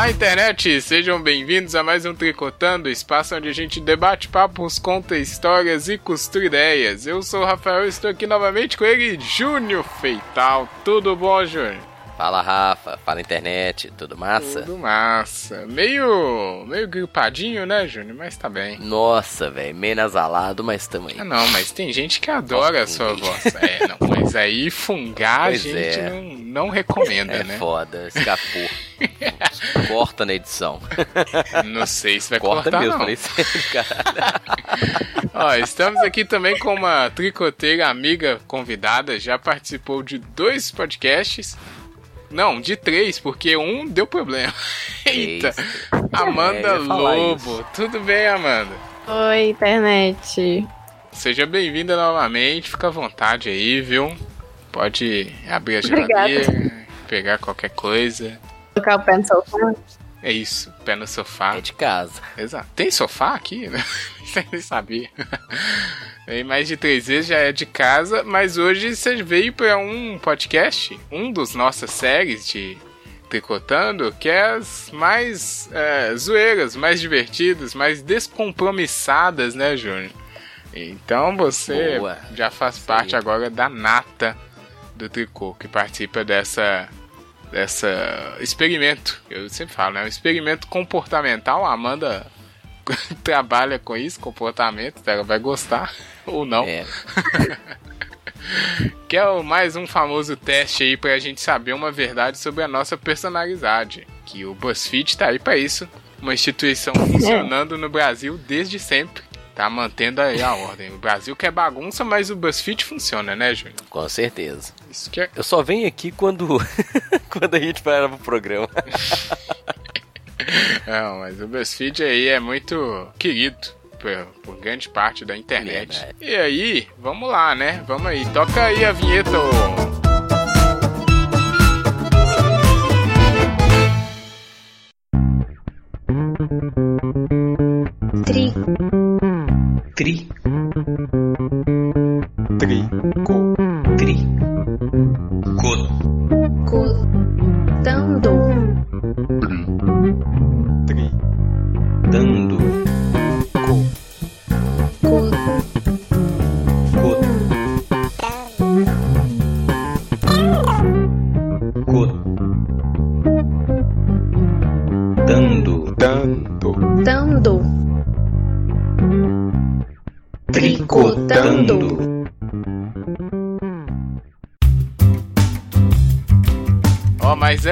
Olá, internet! Sejam bem-vindos a mais um Tricotando, espaço onde a gente debate papos, conta histórias e costura ideias. Eu sou o Rafael e estou aqui novamente com ele, Júnior Feital. Tudo bom, Júnior? Fala Rafa, fala internet, tudo massa? Tudo massa. Meio. meio gripadinho, né, Júnior? Mas tá bem. Nossa, velho, meio nasalado, mas também. Ah, não, mas tem gente que adora Nossa, a sua voz. É, não, mas aí fungar pois a gente é. não, não recomenda, é né? É foda, escapou. Corta na edição. Não sei se vai Corta cortar, mesmo, não. falei sério, cara. Ó, estamos aqui também com uma tricoteira amiga convidada, já participou de dois podcasts. Não, de três, porque um deu problema. Eita. Amanda é, Lobo. Isso. Tudo bem, Amanda? Oi, internet. Seja bem-vinda novamente. Fica à vontade aí, viu? Pode abrir a geladeira, pegar qualquer coisa. Colocar o pé no sofá. É isso, pé no sofá. É de casa. Exato. Tem sofá aqui? Você nem sabia. Vem mais de três vezes, já é de casa, mas hoje você veio para um podcast, um dos nossas séries de tricotando, que é as mais é, zoeiras, mais divertidas, mais descompromissadas, né, Júnior? Então você Boa. já faz Sim. parte agora da nata do tricô, que participa dessa dessa experimento. Eu sempre falo, né? Um experimento comportamental. A Amanda trabalha com isso, comportamento, ela vai gostar ou não. É. que é o, mais um famoso teste aí pra gente saber uma verdade sobre a nossa personalidade. Que o BuzzFeed tá aí para isso. Uma instituição funcionando no Brasil desde sempre. Tá mantendo aí a ordem. O Brasil quer bagunça, mas o BuzzFeed funciona, né, Júnior? Com certeza. Isso que é... Eu só venho aqui quando, quando a gente para pro programa. Não, mas o BuzzFeed aí é muito querido por, por grande parte da internet. Verdade. E aí, vamos lá, né? Vamos aí. Toca aí a vinheta, ô.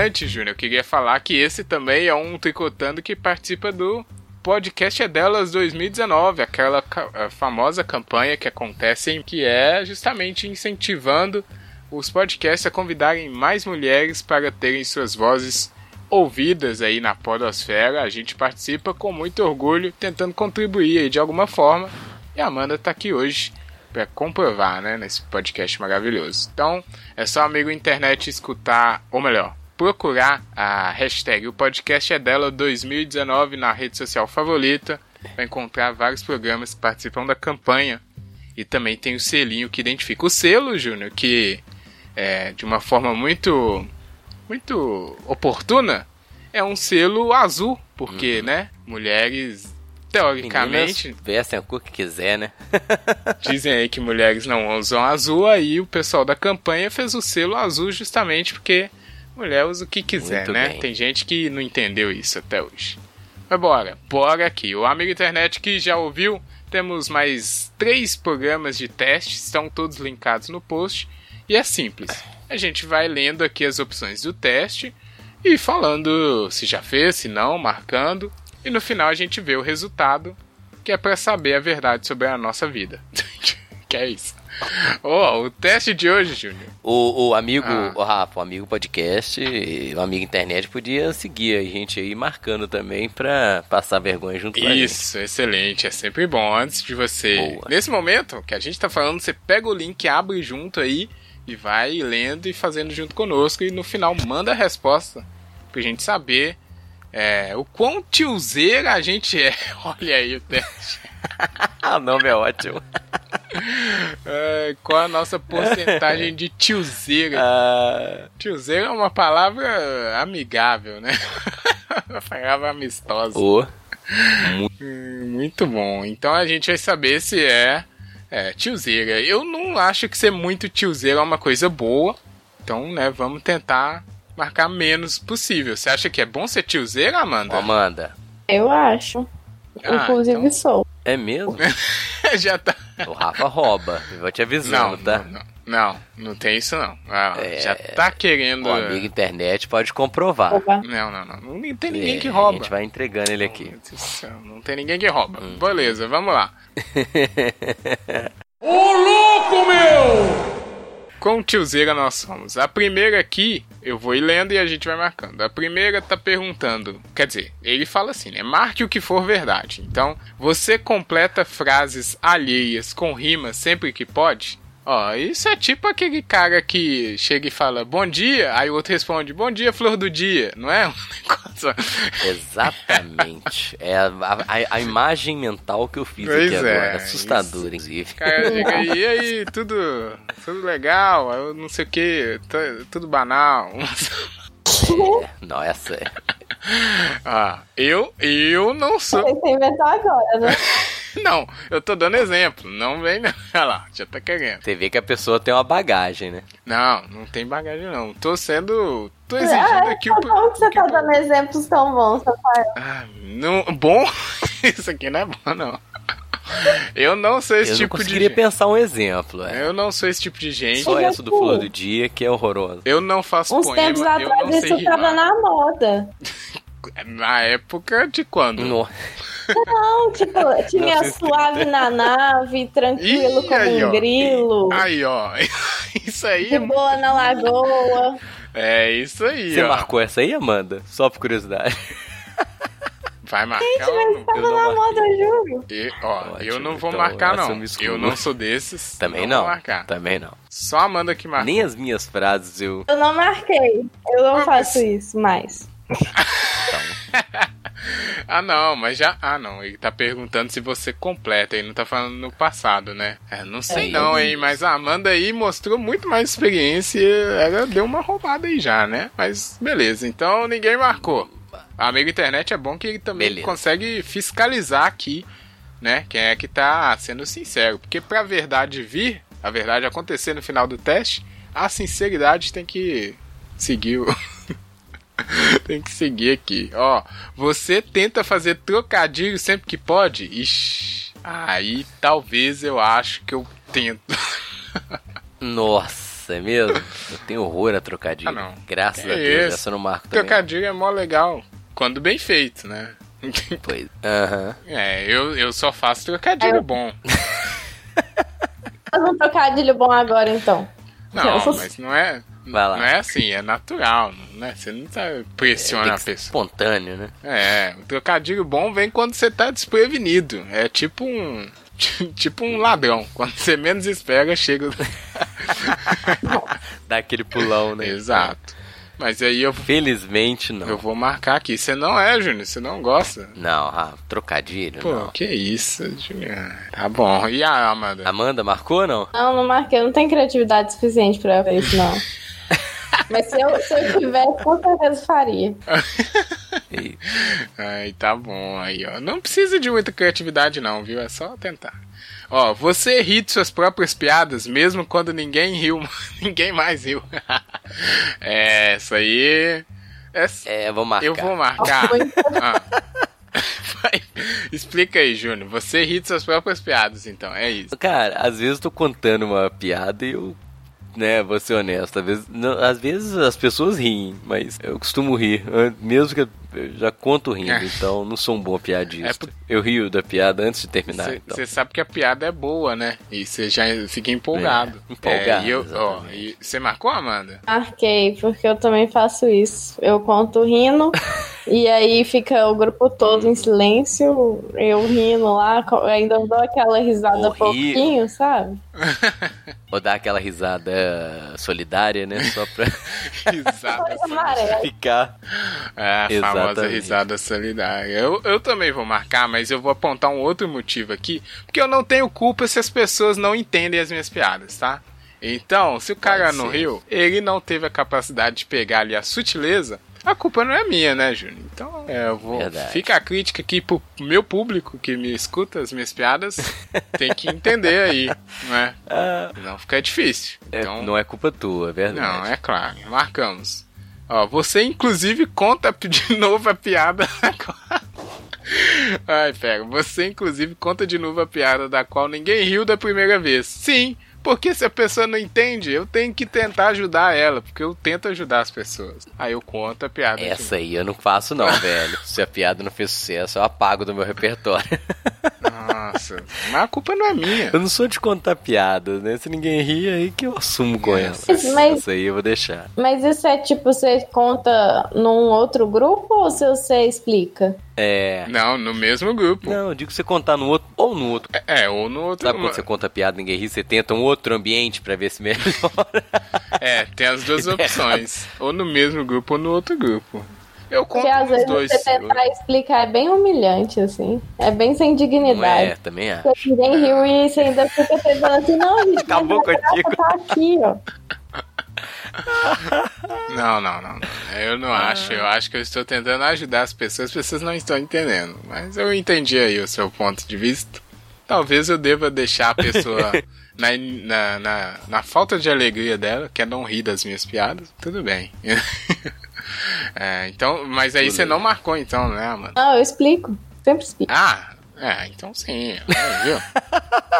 Antes, Júnior, eu queria falar que esse também é um tricotando que participa do podcast é delas 2019, aquela famosa campanha que acontece que é justamente incentivando os podcasts a convidarem mais mulheres para terem suas vozes ouvidas aí na podosfera. A gente participa com muito orgulho, tentando contribuir aí de alguma forma. E a Amanda está aqui hoje para comprovar, né, nesse podcast maravilhoso. Então, é só amigo internet escutar, ou melhor, procurar a hashtag o podcast é dela 2019 na rede social favorita para encontrar vários programas que participam da campanha e também tem o selinho que identifica o selo, Júnior, que é, de uma forma muito muito oportuna é um selo azul, porque, uhum. né, mulheres teoricamente Meninas vestem a cor que quiser, né? dizem aí que mulheres não usam azul, aí o pessoal da campanha fez o selo azul justamente porque mulher usa o que quiser, Muito né? Bem. Tem gente que não entendeu isso até hoje. Mas bora, bora aqui. O amigo internet que já ouviu, temos mais três programas de teste, estão todos linkados no post. E é simples. A gente vai lendo aqui as opções do teste e falando se já fez, se não, marcando. E no final a gente vê o resultado, que é para saber a verdade sobre a nossa vida. que é isso. Oh, o teste de hoje, Júnior. O, o amigo, ah. o Rafa, o amigo podcast, o amigo internet podia seguir a gente aí marcando também pra passar vergonha junto com. Isso, excelente. É sempre bom. Antes de você. Boa. Nesse momento que a gente tá falando, você pega o link, abre junto aí e vai lendo e fazendo junto conosco. E no final manda a resposta pra gente saber é, o quão tiozeira a gente é. Olha aí o teste. o nome é ótimo. É, qual a nossa porcentagem de tiozeira? Uh... Tiozeira é uma palavra amigável, né? Pegava amistosa. Ô, Hum, Muito bom. Então a gente vai saber se é, é tiozeira. Eu não acho que ser muito tiozeira é uma coisa boa. Então, né, vamos tentar marcar menos possível. Você acha que é bom ser tiozeira, Amanda? Amanda, Eu acho. Ah, Inclusive então- sou. É mesmo? Já tá. O Rafa rouba. Vou te Não, avisando, tá? não, não, não, não tem isso não. Ah, É, Já tá querendo. O amigo internet pode comprovar. Opa. Não, não, não. Não tem ninguém É, que A rouba. gente vai entregando ele aqui. Meu Deus do céu, Não tem ninguém que rouba. Hum. Beleza, vamos lá. Com tiozeira nós somos. A primeira aqui, eu vou ir lendo e a gente vai marcando. A primeira tá perguntando, quer dizer, ele fala assim, né? Marque o que for verdade. Então, você completa frases alheias com rima sempre que pode? Ó, isso é tipo aquele cara que chega e fala bom dia, aí o outro responde bom dia, flor do dia, não é? Um negócio. Exatamente. É a, a- a imagem mental que eu fiz Pois aqui é, agora. Assustadora, inclusive. O cara chega aí, e aí, tudo, tudo legal, eu não sei o que, tudo banal. Não, essa é. ah, eu, eu não sou. Você inventou agora, né? Não, eu tô dando exemplo, não vem, não. Olha lá, já tá querendo. Você vê que a pessoa tem uma bagagem, né? Não, não tem bagagem não. Tô sendo. Tô exigindo Ah, aqui o. Como que você tá dando exemplos tão bons, Rafael? Ah, não, bom? Isso aqui não é bom, não. Eu não sou esse eu não tipo de conseguiria gente. pensar um exemplo. É. Eu não sou esse tipo de gente. Só essa do aqui. Flor do Dia que é horrorosa. Eu não faço Uns poema, tempos eu atrás não isso tava na moda. Na época de quando? No- Não, tipo, tinha Não, suave na nave, tranquilo Ih, como aí, ó. um grilo. Aí, ó. Isso aí De boa na lagoa. é isso aí, Você ó. marcou essa aí, Amanda? Só por curiosidade. Vai marcar ou não? Tava Eu na moda, juro. E, ó, Ótimo, eu não vou então marcar, eu não. Eu não sou desses. Também não. não. Também não. Só a Amanda que marca. Nem as minhas frases eu. Eu não marquei. Eu não Ah, faço mas- isso mais. Ah, não, mas já. Ah, não. Ele tá perguntando se você completa. Ele não tá falando no passado, né? É, não sei É, não, eu- hein? Mas a Amanda aí mostrou muito mais experiência. e Ela deu uma roubada aí já, né? Mas beleza. Então ninguém marcou. Amigo internet é bom que ele também Beleza. consegue fiscalizar aqui, né? Quem é que tá sendo sincero. Porque pra verdade vir, a verdade acontecer no final do teste, a sinceridade tem que seguir o. tem que seguir aqui. Ó, você tenta fazer trocadilho sempre que pode? Ixi, aí talvez eu acho que eu tento. Nossa, é mesmo? Eu tenho horror a trocadilho. Ah, não. Graças Que a Deus, essa eu não marco também. Trocadilho é mó legal. Quando bem feito, né? Pois. Aham. É, eu, eu só faço trocadilho bom. Faz um trocadilho bom agora, então. Não, mas não é. Vai lá. Não é assim, é natural, né? Você não tá pressiona Tem a pessoa. espontâneo, né? É, o trocadilho bom vem quando você tá desprevenido. É tipo um. Tipo um ladrão. Quando você menos espera, chega. Dá aquele pulão, né? Exato. Mas aí eu, Felizmente não. eu vou marcar aqui. Você não é, Júnior. Você não gosta. Não, Rafa, trocadilho, Pô, não. que isso, Júnior. Tá bom. E a Amanda? Amanda marcou ou não? Não, não marquei. Eu não tenho criatividade suficiente pra ver isso, não. Mas se eu, se eu tivesse, com certeza faria. Ai, tá bom aí, ó. Não precisa de muita criatividade, não, viu? É só tentar. Ó, você ri de suas próprias piadas, mesmo quando ninguém riu, ninguém mais riu. é, isso aí. É, É, vou marcar. eu vou marcar. Ah. Vai. Explica aí, Júnior. Você ri de suas próprias piadas, então. É isso. Cara, às vezes eu tô contando uma piada e eu, né, vou ser honesto. Às vezes, não- às vezes as pessoas riem, mas eu costumo rir, mesmo que eu já conto rindo, É. então não sou um bom piadista. É por- Eu rio da piada antes de terminar, então. Você sabe que a piada é boa, né? E você já fica empolgado. É, empolgado, É, e eu, ó, exatamente. e você marcou, Amanda? Marquei, porque eu também faço isso. Eu conto rindo, e aí fica o grupo todo em silêncio, eu rindo lá, ainda dou aquela risada Horrível. pouquinho, sabe? Vou dar aquela risada solidária, né, só pra Risada amarela. ficar... É, a famosa Exatamente. risada solidária. Eu, eu também vou marcar, mas eu vou apontar um outro motivo aqui, porque eu não tenho culpa se as pessoas não entendem as minhas piadas, tá? Então, se o cara Pode não ser. riu, ele não teve a capacidade de pegar ali a sutileza a culpa não é minha, né, Júnior? Então, é, eu vou. Verdade. Fica a crítica aqui pro meu público que me escuta as minhas piadas. tem que entender aí, não é? Ah, Não fica difícil. é, Então, não é culpa tua, é verdade. não, é claro. Marcamos. Ó, você inclusive conta de novo a piada. Ai, pega. Você inclusive conta de novo a piada da qual ninguém riu da primeira vez. Sim, porque se a pessoa não entende, eu tenho que tentar ajudar ela, porque eu tento ajudar as pessoas. Aí eu conto a piada. Essa aí eu não faço não, velho. Se a piada não fez sucesso, eu apago do meu repertório. Nossa, mas a culpa não é minha. Eu não sou de contar piadas, né? Se ninguém ri, aí que eu assumo com ela. Mas- mas- Essa aí eu vou deixar. Mas isso é tipo, você conta num outro grupo ou se você explica? É. Não, no mesmo grupo. Não, eu digo você contar no outro ou no outro. É, ou no outro. Sabe quando você conta piada e ninguém ri, você tenta um outro ambiente pra ver se melhora. É, tem as duas opções. ou no mesmo grupo ou no outro grupo. Eu conto Porque às vezes dois. você tentar explicar é bem humilhante, assim. É bem sem Não dignidade. é, também acho. Porque ninguém riu e você ainda fica pensando assim, não, gente, Acabou contigo. tá aqui, ó. Não, não, não, não. Eu não acho. Eu acho que eu estou tentando ajudar as pessoas, as pessoas não estão entendendo. Mas eu entendi aí o seu ponto de vista. Talvez eu deva deixar a pessoa na, na, na, na falta de alegria dela, que é não rir das minhas piadas. Tudo bem. É, então, mas aí Tudo você bem. não marcou então, né, mano? Não, eu explico. Sempre explico. Ah, é, então sim. Viu?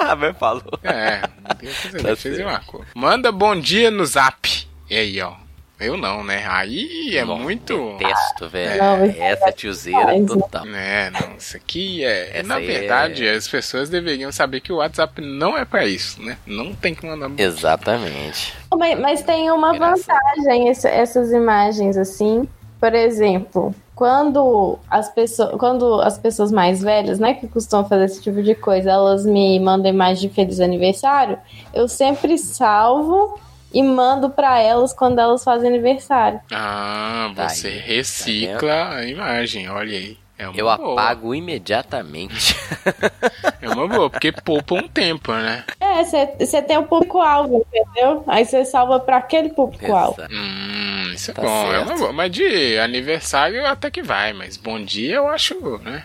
Ah, mas falou. É, não tem o que fazer, Tá fez certo. uma coisa. Manda bom dia no zap. E aí, ó. Eu não, né? Aí é Não, muito. Detesto, velho. Não, isso Essa é tiozeira né? total. É, não, isso aqui é. Essa na aí verdade, é- as pessoas deveriam saber que o WhatsApp não é pra isso, né? Não tem que mandar. Exatamente. Mas, mas tem uma vantagem esse- essas imagens assim. Por exemplo, quando as pessoas, quando as pessoas mais velhas, né, que costumam fazer esse tipo de coisa, elas me mandam imagem de feliz aniversário, eu sempre salvo e mando pra elas quando elas fazem aniversário. Ah, Tá você aí, tá recicla a imagem, olha aí. É uma Eu boa. apago imediatamente. É uma boa, porque poupa um tempo, né? É, você tem o público-alvo, entendeu? Aí você salva pra aquele público-alvo. Hum, isso é Tá bom, é certo. uma boa. Mas de aniversário até que vai, mas bom dia eu acho, né?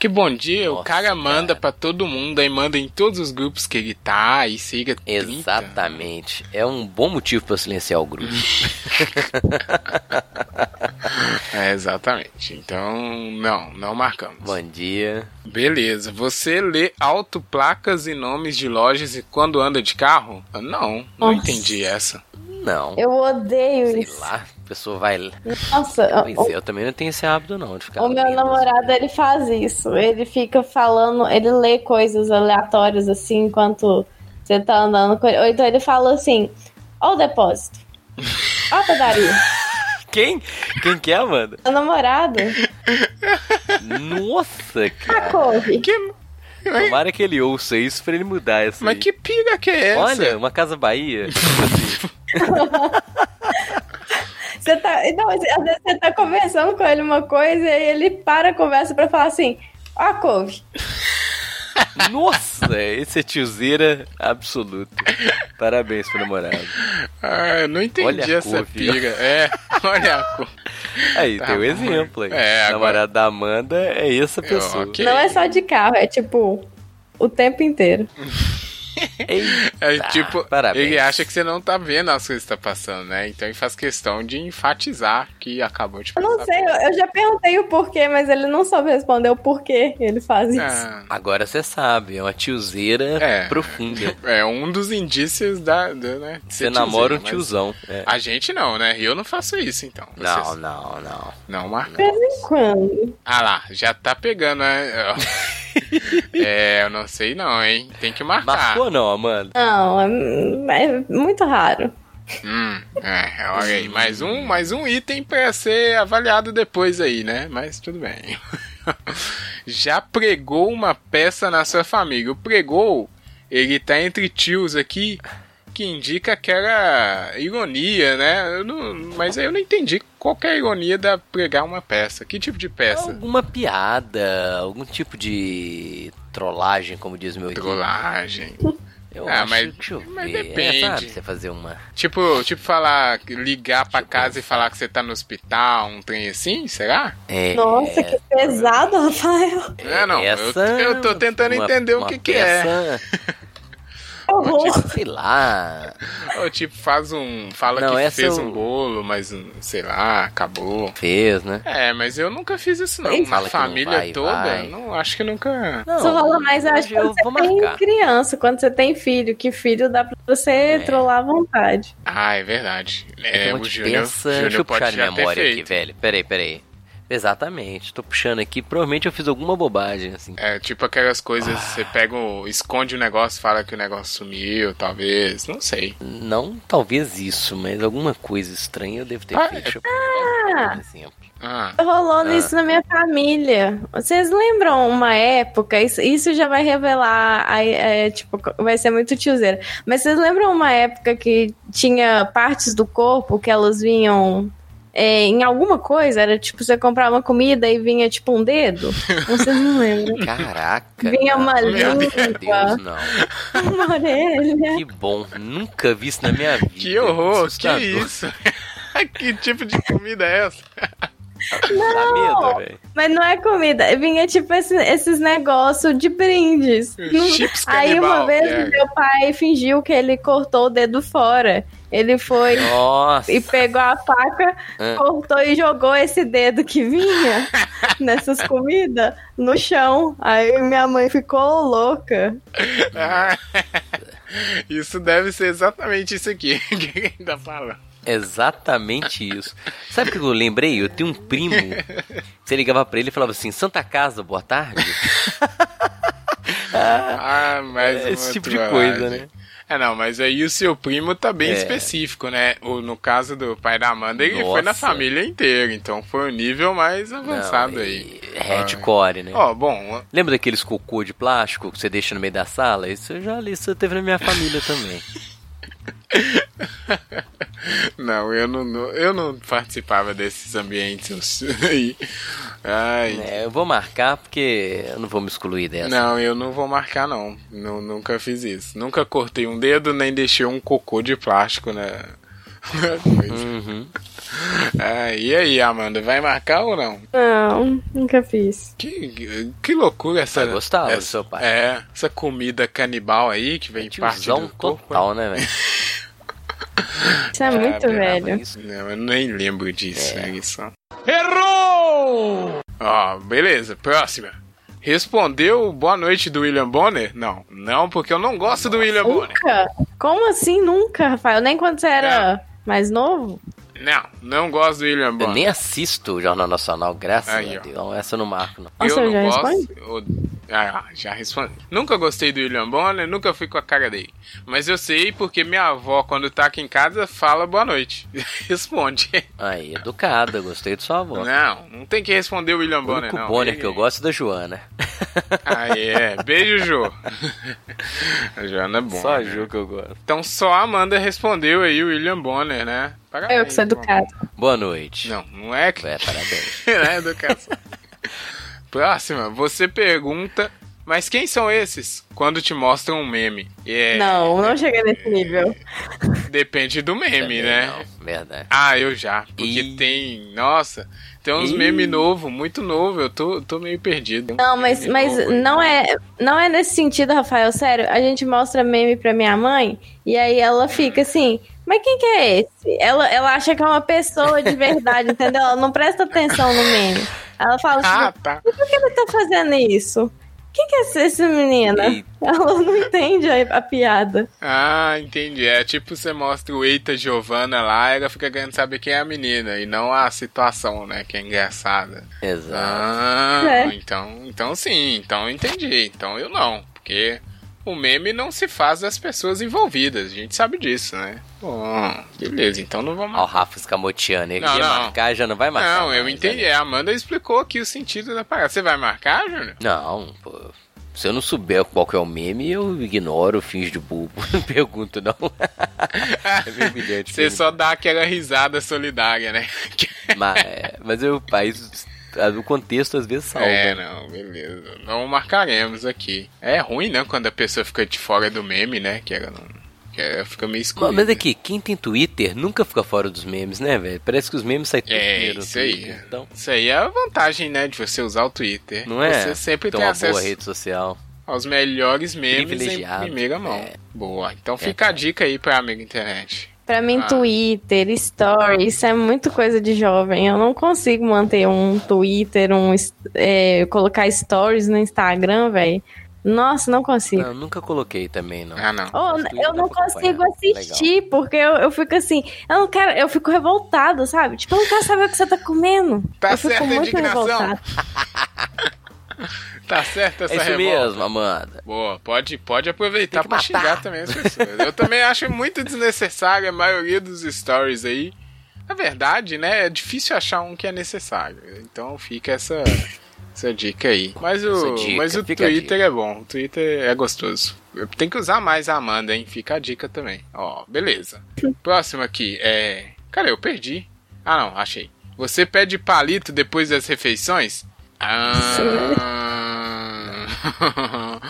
Que bom dia, o Nossa, cara manda pra todo mundo, aí manda em todos os grupos que ele tá, e siga 30. Exatamente. É um bom motivo pra silenciar o grupo. É, exatamente. Então, não, não marcamos. Bom dia. Beleza. Você lê autoplacas e nomes de lojas e quando anda de carro? Não, não Nossa. entendi essa. Não. Eu odeio Sei isso. lá, pessoa vai. Nossa, Pois é, eu também não tenho esse hábito, não, de ficar. O meu lendo namorado, ele faz isso. Ele fica falando, ele lê coisas aleatórias assim enquanto você tá andando com ele. Ou então ele fala assim: Ó o depósito. Ó a padaria. Quem? Quem que é, Amanda? Meu namorado, Nossa, a cara. couve. Que... Tomara que ele ouça isso pra ele mudar essa. Mas aí. que pira que é essa? Olha, uma Casa Bahia. Assim, Você tá, então, às vezes você tá conversando com ele uma coisa e aí ele para a conversa pra falar assim: Ó a couve. Nossa, esse é tiozeira absoluto. Parabéns pro namorado. Ah, eu não entendi Olha a essa couve, pira. É, olha a couve. Aí, Tá tem o bom. exemplo aí. É, o agora- namorado da Amanda é essa pessoa. ok. Não é só de carro, é tipo o tempo inteiro. Eita, É tipo, parabéns. ele acha que você não tá vendo as coisas que tá passando, né? Então ele faz questão de enfatizar que acabou de Eu passar. não sei, eu eu já perguntei o porquê, mas ele não soube responder o porquê ele faz isso. Ah, Agora você sabe, é uma tiozeira É. profunda. é um dos indícios da, da né? Você namora um tiozão. É. A gente não, né? Eu não faço isso, então. Não, Vocês não, não. não marcam. De vez em quando. Ah lá, já tá pegando, né? é, eu não sei não, hein? Tem que marcar. Marcou não, Amanda? Não, é, é muito raro. Hum, é, olha aí, mais um, mais um item pra ser avaliado depois aí, né? Mas tudo bem. Já pregou uma peça na sua família. O pregou, ele tá entre tios aqui, que indica que era ironia, né? Eu não- mas aí eu não entendi qual que é a ironia da pregar uma peça. Que tipo de peça? Alguma piada, algum tipo de trollagem, como diz meu. Trollagem. Eu Ah, acho, mas- deixa eu mas ver. depende. É, sabe, você fazer uma... Tipo, tipo falar, ligar pra eu casa e falar que você tá no hospital, um trem assim, será? É, Nossa, que pesado, Rafael. É, não, eu- essa eu tô tentando uma- entender o uma que que é. peça, Que horror. Sei lá. Ou tipo, faz um. Fala Não, que fez eu- um bolo, mas sei lá, acabou. Fez, né? É, mas eu nunca fiz isso não. Ele Na que não família vai, toda, vai. não acho que nunca. Não, Isso rola mais, eu acho, quando você vou tem marcar. criança, quando você tem filho, que filho dá pra você É. trollar à vontade. Ah, é verdade. É, É, o de Júnior, peça. Deixa Júnior eu pode puxar ter memória aqui, velho. Peraí, peraí. Exatamente, tô puxando aqui. Provavelmente eu fiz alguma bobagem, assim. É, tipo aquelas coisas, você pega, o, esconde o negócio, fala que o negócio sumiu, talvez, não sei. Não, talvez isso, mas alguma coisa estranha eu devo ter Ah, feito. Um exemplo. Ah, Rolou isso na minha família. Vocês lembram uma época? Isso, isso já vai revelar, aí, é, tipo, vai ser muito tiozeira. Mas vocês lembram uma época que tinha partes do corpo que elas vinham é, em alguma coisa? Era tipo, você comprava uma comida e vinha tipo um dedo? Vocês não lembram? Caraca. Vinha uma. Meu Meu língua, Deus, não. uma orelha. Que bom. Nunca vi isso na minha vida. que horror, que isso? que tipo de comida é essa? Dá medo, velho. Mas não é comida, vinha tipo esse- esses negócios de brindes. Não- Chips Aí canibal, uma vez é. meu pai fingiu que ele cortou o dedo fora. Ele foi Nossa. e pegou a faca, Ah. cortou e jogou esse dedo que vinha nessas comidas no chão. Aí minha mãe ficou louca. Ah, isso deve ser exatamente isso aqui que ele tá falando. Exatamente isso. Sabe o que eu lembrei? Eu tenho um primo. Você ligava pra ele e falava assim: Santa Casa, boa tarde. Ah, mas Esse tipo de coisa, né? É, não, mas aí o seu primo tá bem É. específico, né? O, no caso do pai da Amanda, ele foi na Nossa. família inteira, então foi o nível mais avançado Não, aí. e Hardcore, né? Ó, bom, Lembra daqueles cocô de plástico que você deixa no meio da sala? Isso eu já li, isso teve na minha família também. não, eu não, eu não participava desses ambientes aí. Ai, É, eu vou marcar porque eu não vou me excluir dessa. Não, eu não vou marcar, não. Nu- Nunca fiz isso. Nunca cortei um dedo, nem deixei um cocô de plástico na. na coisa. Uhum. Ah, e aí, Amanda, vai marcar ou não? Não, nunca fiz. Que, que loucura essa. Gostar do essa, seu pai. É, essa comida canibal aí que vem parte Tiozão do corpo. total, né, velho? Isso é muito velho. Isso. Não, eu nem lembro disso, É. é isso. Errou! Ó, beleza, próxima. Respondeu boa noite do William Bonner? Não, não, porque eu não gosto do William Bonner. Nunca? Como assim nunca, Rafael? Nem quando você era mais novo? Não, não gosto do William Eu Bonner. nem assisto o Jornal Nacional, graças Aí, a. Deus. Essa eu não marco, não. Nossa, eu já não gosto. eu- Ah, já respondi. Nunca gostei do William Bonner, nunca fui com a cara dele. Mas eu sei porque minha avó, quando tá aqui em casa, fala boa noite. Responde. Aí, educada, gostei de sua avó. Não, não tem que responder o William O Bonner, único não. Bonner Ele- que eu gosto é da Joana. Ah, é. Beijo, Jô. a Joana é bom. Só a né? Jo que eu gosto. Então só a Amanda respondeu aí o William Bonner, né? Parabéns, Eu que sou educado. Boa noite. Não, não é que É, parabéns. não é educação. Próxima, você pergunta, mas quem são esses? Quando te mostram um meme. É, Não, não chega nesse nível. Depende do meme, Também né? não, verdade. Ah, eu já. Porque Ih. tem. Nossa, tem uns Ih. memes novos, muito novo. Eu tô, tô meio perdido. Não, mas, Meme mas novo não é, não é nesse sentido, Rafael. Sério, a gente mostra meme pra minha mãe e aí ela fica assim. Mas quem que é esse? Ela, ela acha que é uma pessoa de verdade, entendeu? Ela não presta atenção no meme. Ela fala assim: Ah, tá. por que ele tá fazendo isso? Quem que é essa menina? Eita. Ela não entende a, a piada. Ah, entendi. É tipo você mostra o Eita Giovanna lá, ela fica querendo saber quem é a menina e não a situação, né? Que é engraçada. Exato. Ah, É. então, então sim, então eu entendi. Então eu não, porque o meme não se faz das pessoas envolvidas, a gente sabe disso, né? Bom, beleza, então não vamos. Ó, o Rafa escamoteando. Ele Não, ia não. marcar, já não vai marcar. Não, eu mais, entendi. né? A Amanda explicou aqui o sentido da parada. Você vai marcar, Júnior? Não, pô. Se eu não souber qual que é o meme, eu ignoro, finge de bobo. Não pergunto, não. é. Você só dá aquela risada solidária, né? Mas, é, mas eu, aí, o contexto às vezes salva. É, não, beleza. Não marcaremos aqui. É ruim, né, quando a pessoa fica de fora do meme, né? Que ela não. Que ela fica meio escura. Mas aqui, quem tem Twitter nunca fica fora dos memes, né, velho? Parece que os memes saem tudo É, primeiro isso aí. Twitter, Então, Isso aí é a vantagem, né, de você usar o Twitter. não é? Você sempre Tem tem uma acesso boa rede social. aos melhores memes em primeira mão. É. Boa. Então fica a dica aí pra amiga internet. Pra mim, Ah. Twitter, Story, isso é muito coisa de jovem. Eu não consigo manter um Twitter, um é, colocar stories no Instagram, velho. Nossa, não consigo. Não, nunca coloquei também, não. Ah, não. Oh, eu não consigo assistir, porque eu, eu fico assim, eu não quero, eu fico revoltada, sabe? Tipo, eu não quero saber o que você tá comendo. Tá eu fico certa a muito indignação. revoltada. Tá certo essa É isso revolta. mesmo, Amanda. Boa, pode, pode aproveitar pra matar. xingar também as pessoas. Eu também acho muito desnecessário a maioria dos stories aí. Na verdade, né, é difícil achar um que é necessário. Então fica essa, essa dica aí. Mas o, dica, mas o Twitter é bom, o Twitter é gostoso. Tem que usar mais a Amanda, hein? Fica a dica também. Ó, beleza. Próximo aqui é. Cara, eu perdi. Ah, não, achei. Você pede palito depois das refeições? Ah.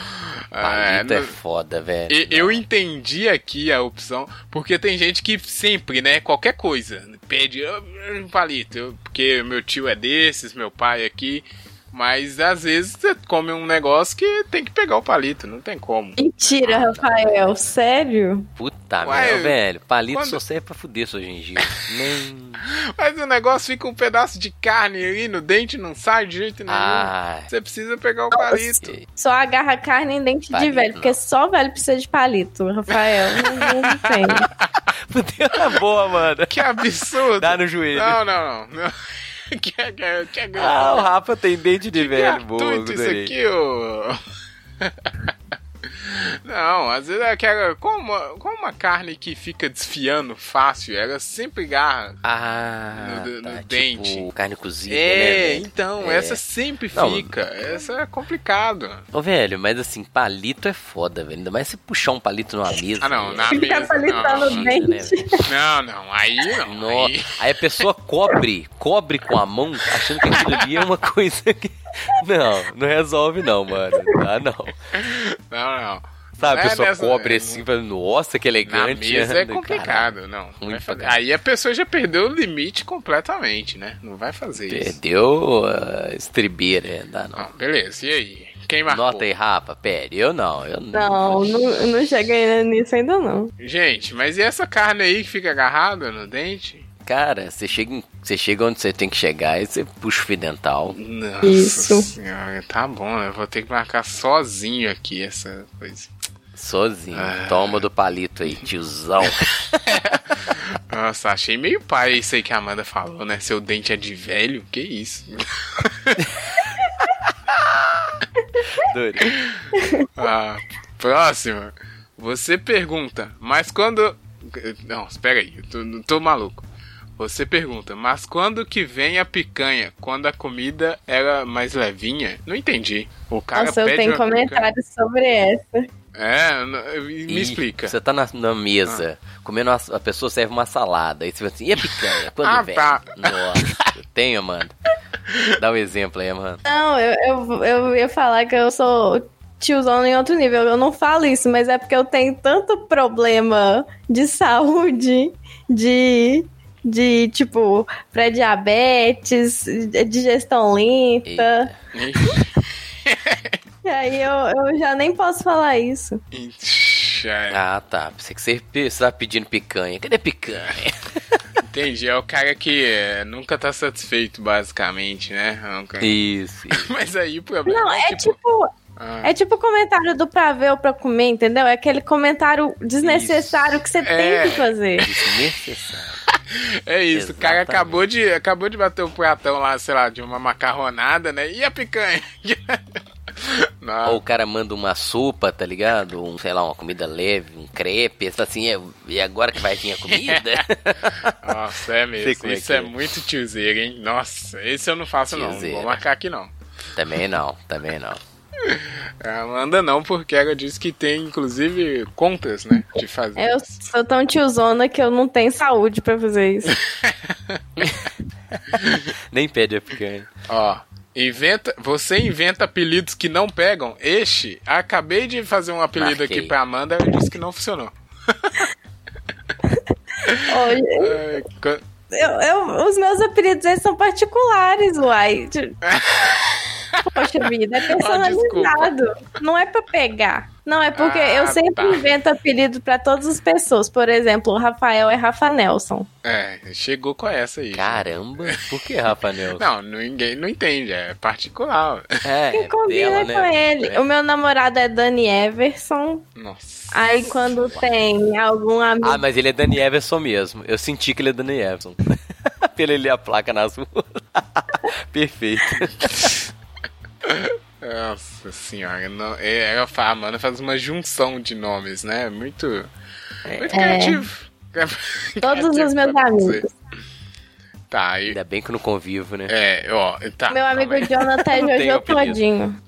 Palito É, é foda, velho. e- Eu entendi aqui a opção, porque tem gente que sempre, né, qualquer coisa, pede "Ah, um palito, eu- porque meu tio é desses, meu pai aqui, mas às vezes você come um negócio que tem que pegar o palito, não tem como. Mentira, Rafael, sério? Puta Ué, merda, velho. Palito quando- só serve pra fuder sua gengiva. Nem. Mas o negócio fica um pedaço de carne ali no dente, não sai de jeito nenhum. Ah. Você precisa pegar o palito. Só agarra carne em dente de Palito, velho, porque não. só velho precisa de palito, Rafael. Não, não tem. Fudeu na boa, mano. Que absurdo! Dá no joelho. Não, não, não. não. que, que, que, que, Ah, o Rafa tem dente de velho. Boa, isso aqui, ô. Não, às vezes é aquela. Como uma, como uma carne que fica desfiando fácil, ela sempre garra. Ah, No- no tá, dente. Tipo, carne cozida, né, É, velho? então, É. essa sempre Não, fica. Essa é complicado. Ô, velho, mas assim, palito é foda, velho. Ainda mais se puxar um palito numa mesa. Ah, não, na Fica mesa. palitando Não, o né, dente. não, não, aí não. No- Aí, Aí a pessoa cobre, cobre com a mão, achando que aquilo ali é uma coisa que. Não, não resolve não, mano. Ah, não. não, não. Sabe, a É pessoa nessa- cobre é, assim, fala, nossa, que Na elegante. mesa é né, complicado, não. não fazer. Aí a pessoa já perdeu o limite completamente, né? Não vai fazer cara. isso. Perdeu a estribeira, é, dá não. Não, beleza, e aí? Quem marcou? Nota aí, Rafa, pera, eu não, eu Não, não, não cheguei nisso ainda não. Gente, mas e essa carne aí que fica agarrada no dente? Cara, você chega, em- você chega onde você tem que chegar e você puxa o fio dental. Nossa Isso. senhora, tá bom, né? Eu vou ter que marcar sozinho aqui essa coisa. Sozinho. Ah. Toma do palito aí, tiozão. Nossa, achei meio pai isso aí que a Amanda falou, né? Seu dente é de velho? Que isso? Adorei. Ah, próxima. Você pergunta, mas quando. Não, espera aí, eu tô, tô maluco. Você pergunta, mas quando que vem a picanha? Quando a comida era mais levinha? Não entendi. O cara Nossa, eu pede tenho uma picanha- comentários sobre essa. É, me Ih, explica. Você tá na, na mesa, comendo, uma, a pessoa serve uma salada. Aí você fala assim, e a picanha? Quando Ah, vem? tá. Nossa, eu tenho, Amanda. Dá um exemplo aí, Amanda. Não, eu, eu, eu ia falar que eu sou tiozona em outro nível. Eu não falo isso, mas é porque eu tenho tanto problema de saúde, de, de tipo, pré-diabetes, digestão lenta. E aí eu, eu já nem posso falar isso. É, Ah, tá. Pensei que você você tava pedindo picanha. Cadê picanha? Entendi, é o cara que é, nunca tá satisfeito, basicamente, né? Nunca- Isso. isso. Mas aí o problema Não, é tipo. ah, É tipo o comentário do pra ver ou pra comer, entendeu? É aquele comentário desnecessário que você É. tem que fazer. Desnecessário. É isso, o cara Exatamente. acabou de, acabou de bater o pratão lá, sei lá, de uma macarronada, né? E a picanha? Não, Ou o cara manda uma sopa, tá ligado? Um, sei lá, uma comida leve, um crepe. Assim, "É, e agora que vai vir a comida? Nossa, é mesmo. é Isso é, é. muito tiozeiro, hein? Nossa, esse eu não faço não. Vou marcar aqui não. também não, também não. A Amanda não, porque ela disse que tem, inclusive, contas, né? De fazer. Eu sou tão tiozona que eu não tenho saúde pra fazer isso. Nem pede a picanha. Ó, inventa, você inventa apelidos que não pegam. Este, acabei de fazer um apelido Marquei. aqui pra Amanda, eu disse que não funcionou. Olha, É, co- eu- eu- os meus apelidos eles são particulares, uai. Poxa vida, é personalizado. não é pra pegar. Não, é porque Ah, eu sempre tá. invento apelido pra todas as pessoas. Por exemplo, o Rafael é Rafa Nelson. é, chegou com essa aí. Caramba, por que Rafa Nelson? Não, ninguém não entende, é particular. É, Que combina dela, né? com ele. É. O meu namorado é Dani Everson. Nossa. Aí quando tem algum amigo. Ah, mas ele é Dani Everson mesmo. Eu senti que ele é Dani Everson. Pelo ele ler a placa nas ruas. Perfeito. Nossa senhora, não, é, ela fala, mano, faz uma junção de nomes, né? Muito, muito criativo. Todos os meus dizer. amigos. Tá, aí. Ainda bem que eu não convivo, né? É, ó, tá. Meu amigo aí. Jonathan é Jojo. Todinho.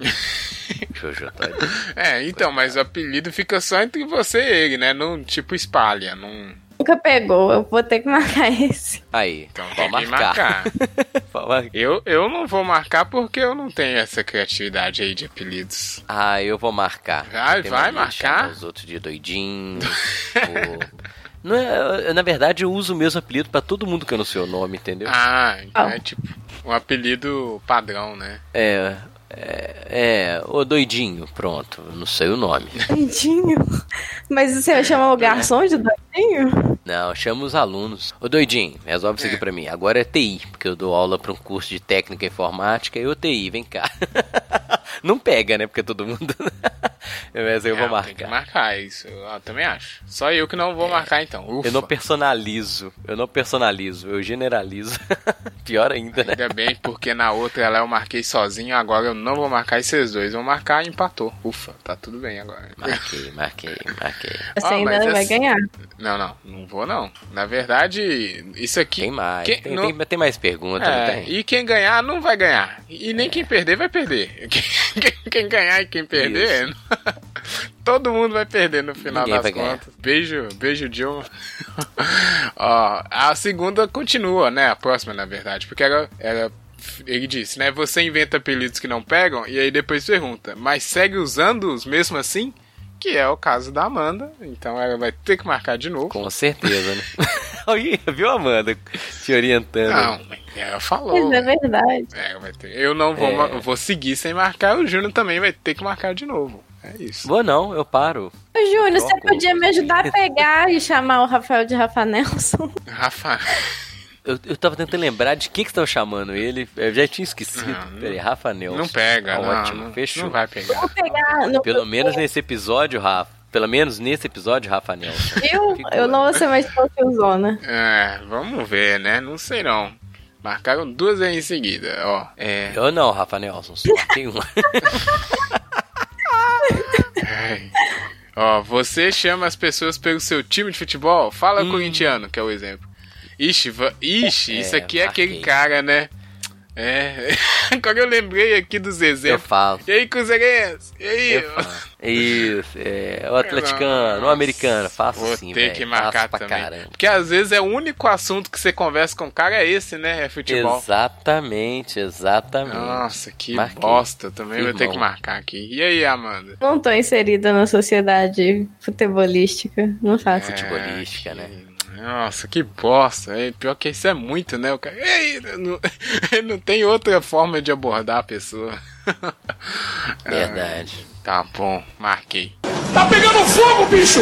Jojo aí. É, então, mas o apelido fica só entre você e ele, né? Não, tipo, espalha, não... Nunca pegou, eu vou ter que marcar esse. Aí, Então pode marcar. marcar. Pode marcar. Eu, eu não vou marcar porque eu não tenho essa criatividade aí de apelidos. Ah, eu vou marcar. Vai- vai marcar? Os outros de doidinho. ou- Não é, eu, na verdade, eu uso o mesmo apelido pra todo mundo que eu não sei o nome, entendeu? Ah, então Ah. é tipo um apelido padrão, né? É, é, é, ô doidinho, pronto, não sei o nome. Doidinho? Mas você chama o garçom de doidinho? Não, chama os alunos. Ô doidinho, resolve isso aqui É. pra mim. Agora é TI, porque eu dou aula pra um curso de técnica informática e o TI, vem cá. Não pega, né? Porque todo mundo. Mas eu vou Não, Tem que marcar. marcar isso, eu também acho. Só eu que não vou marcar então. Ufa. Eu não personalizo, eu não personalizo, eu generalizo. Pior ainda, né? Ainda bem, porque na outra lá eu marquei sozinho, agora eu não vou marcar esses dois. Vou marcar e empatou. Ufa, tá tudo bem agora. Marquei, marquei, marquei. Você Ah, ainda mas vai essa- ganhar. Não, não, não vou não. Na verdade, isso aqui. Tem mais. Quem- tem, não- tem- tem mais perguntas, não É, tem? e quem ganhar não vai ganhar. E nem quem perder vai perder. Quem, quem ganhar e quem perder, todo mundo vai perder no final Ninguém das vai ganhar. contas. Beijo, beijo, Dilma. Ó, a segunda continua, né? A próxima, na verdade, porque ela, ela ele disse, né? Você inventa apelidos que não pegam e aí depois pergunta, mas segue usando-os mesmo assim? Que é o caso da Amanda. Então ela vai ter que marcar de novo. Com certeza, né? Aí, Viu, Amanda? Te orientando. Não, ela falou. Mas é verdade. É, vai ter. Eu não vou, É. vou seguir sem marcar, o Júnior também vai ter que marcar de novo. É isso. Vou não, eu paro. Ô, Júnior, você podia me ajudar a pegar e chamar o Rafael de Rafa Nelson? Rafa, Eu, eu tava tentando lembrar de que que estão chamando ele. Eu já tinha esquecido. Não, Peraí, Rafa Nelson. não pega, não, ótimo, não, fechou. não vai pegar. Vou pegar. No, Pelo menos nesse episódio, Rafa. Pelo menos nesse episódio, Rafa Nelson. Ficou. Eu não vou ser mais tiozona. É, vamos ver, né? Não sei não. Marcaram duas aí em seguida, ó. É. Eu não, Rafa Nelson. Só marquei uma. ai. Ó, você chama as pessoas pelo seu time de futebol? Fala corintiano, que é o exemplo. Ixi, ixi. É, isso aqui é aquele marquei. cara, né? É. Agora eu lembrei aqui dos Eu exemplos. falo. E aí, Cruzeirense? E aí? Eu. Isso, é. O atleticano, o americano. Faço Vou assim, ter velho. que marcar também. caramba. Porque às vezes é o único assunto que você conversa com o cara é esse, né? É futebol. Exatamente, exatamente. Nossa, que Marquei. bosta. Também vou ter que marcar aqui. E aí, Amanda? Não tô inserida na sociedade futebolística. Não faço. Futebolística, É, né? Nossa, que bosta. É, pior que isso é muito, né? O cara... Ei, não, não tem outra forma de abordar a pessoa. Verdade. Tá bom, marquei. Tá pegando fogo, bicho!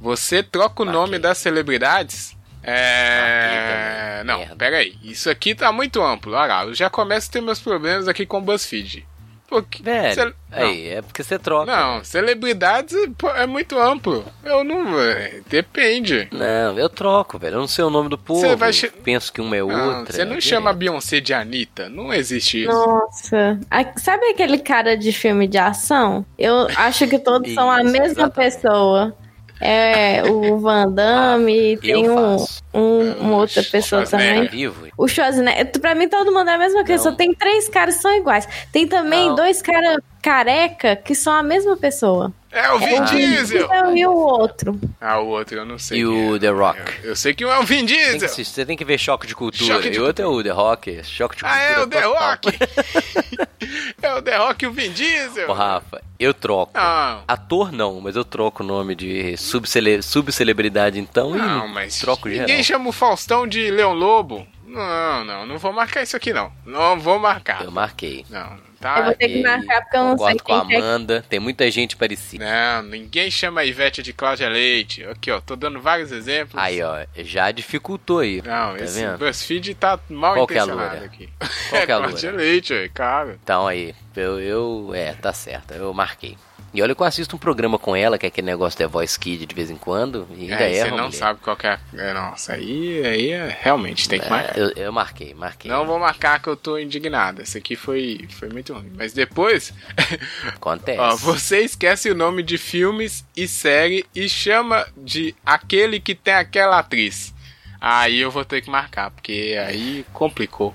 Você troca o nome das celebridades? É. Marquei. Não, pera aí. Isso aqui tá muito amplo. Olha lá, eu já começo a ter meus problemas aqui com o BuzzFeed. Porque. Velho, aí, é porque você troca. Não, celebridades é muito amplo. Eu não. é, Depende. Não, eu troco, velho. Eu não sei o nome do povo. Vai che- Penso que uma é Não, outra. você não é chama. Beyoncé de Anitta. Não existe isso. Nossa. A- Sabe aquele cara de filme de ação? Eu acho que todos são a Isso, mesma exatamente. pessoa. É o Van Damme, tem eu um, um- uma outra pessoa Schwarzenegger. também. Vivo? O Schwarzenegger, pra mim todo mundo é a mesma coisa, Não. só tem três caras que são iguais. Tem também Não. dois caras careca que são a mesma pessoa. É o Vin É o Diesel! Diesel e o outro. Ah, o outro eu não sei. E o é. The Rock. Eu, eu sei que um é o Vin Tem que Diesel! assistir, você tem que ver Choque de Cultura. Choque de e outro é o The Rock. Choque de Ah, Cultura. é o The total. Rock! é o The Rock e o Vin Diesel! Ô, Rafa, eu troco. Não, Ator não, mas eu troco o nome de subcele subcelebridade então não, e mas troco geral. ninguém chama o Faustão de Leão Lobo. Não, não, não vou marcar isso aqui não. Não vou marcar. Eu marquei. Não, Eu tá? vou ter que marcar porque eu não sei Concordo com a é. Amanda, tem muita gente parecida. Não, ninguém chama a Ivete de Cláudia Leite. Aqui, ó, tô dando vários exemplos. Aí, ó, já dificultou aí. Não, tá esse vendo? BuzzFeed tá mal Qual é intencionado loura? aqui. Qual é que é a Cláudia? Leite, ué, cara. Então aí, eu, eu. É, tá certo, eu marquei. E olha que eu assisto um programa com ela, que é aquele negócio da Voice Kid de vez em quando, e ainda É, erra, você não mulher. sabe qual que é. a- é, Nossa, aí, aí é, realmente tem que É, marcar. eu, eu marquei, marquei. Não vou marcar que eu tô indignado. Esse aqui foi, foi muito ruim. Mas depois, Acontece. ó, você esquece o nome de filmes e série e chama de aquele que tem aquela atriz. Aí eu vou ter que marcar, porque aí complicou.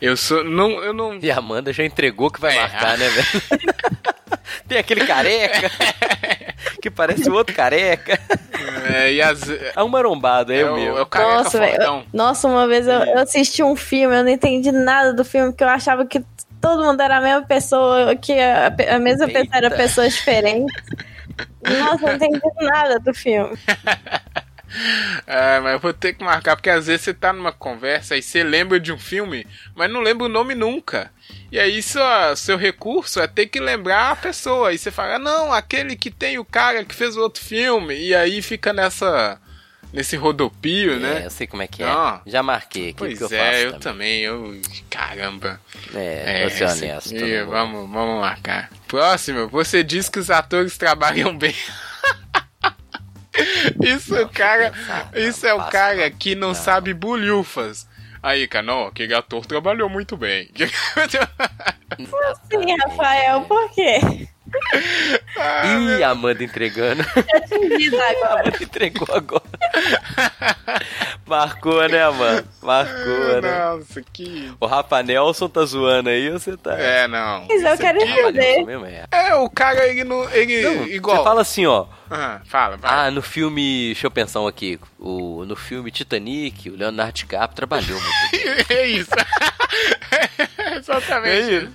Eu sou. Não, eu não. E a Amanda já entregou que vai É. marcar, né, velho? Tem aquele careca que parece o outro careca. É, e as. É um marombado, é, É o meu. é o careca Nossa, velho. fortão. Nossa, uma vez eu, eu assisti um filme, eu não entendi nada do filme, porque eu achava que todo mundo era a mesma pessoa, que a, a mesma pessoa era Eita. pessoas diferentes. Nossa, eu não entendi nada do filme. É, mas eu vou ter que marcar, porque às vezes você tá numa conversa e você lembra de um filme, mas não lembra o nome nunca. E aí sua, seu recurso é ter que lembrar a pessoa. E você fala, não, aquele que tem o cara que fez o outro filme. E aí fica nessa. nesse rodopio, É, né? eu sei como é que é. Não. Já marquei aqui, Pois porque eu é, eu também. Eu. Caramba. É, vou ser esse honesto. vamos, vamos marcar. Próximo, você diz que os atores trabalham bem. Isso, é o cara. pensar, Isso não é o cara não. que não, Não. sabe bulhufas. Aí, cara, não, aquele ator trabalhou muito bem. Sim, Rafael, por quê? Ih, a Amanda entregando. A agora. Amanda entregou agora. Marcou, né, Amanda? Marcou, né? Nossa, que. O Rafa Nelson tá zoando aí, você tá. É, não. Mas eu Isso quero Nelson entender. é. É, o cara, ele não. Ele. Não, igual. Você fala assim, ó. Ah, fala, vai. Ah, no filme. Deixa eu pensar um aqui. O, no filme Titanic, o Leonardo DiCaprio trabalhou muito. é isso. Exatamente. É isso.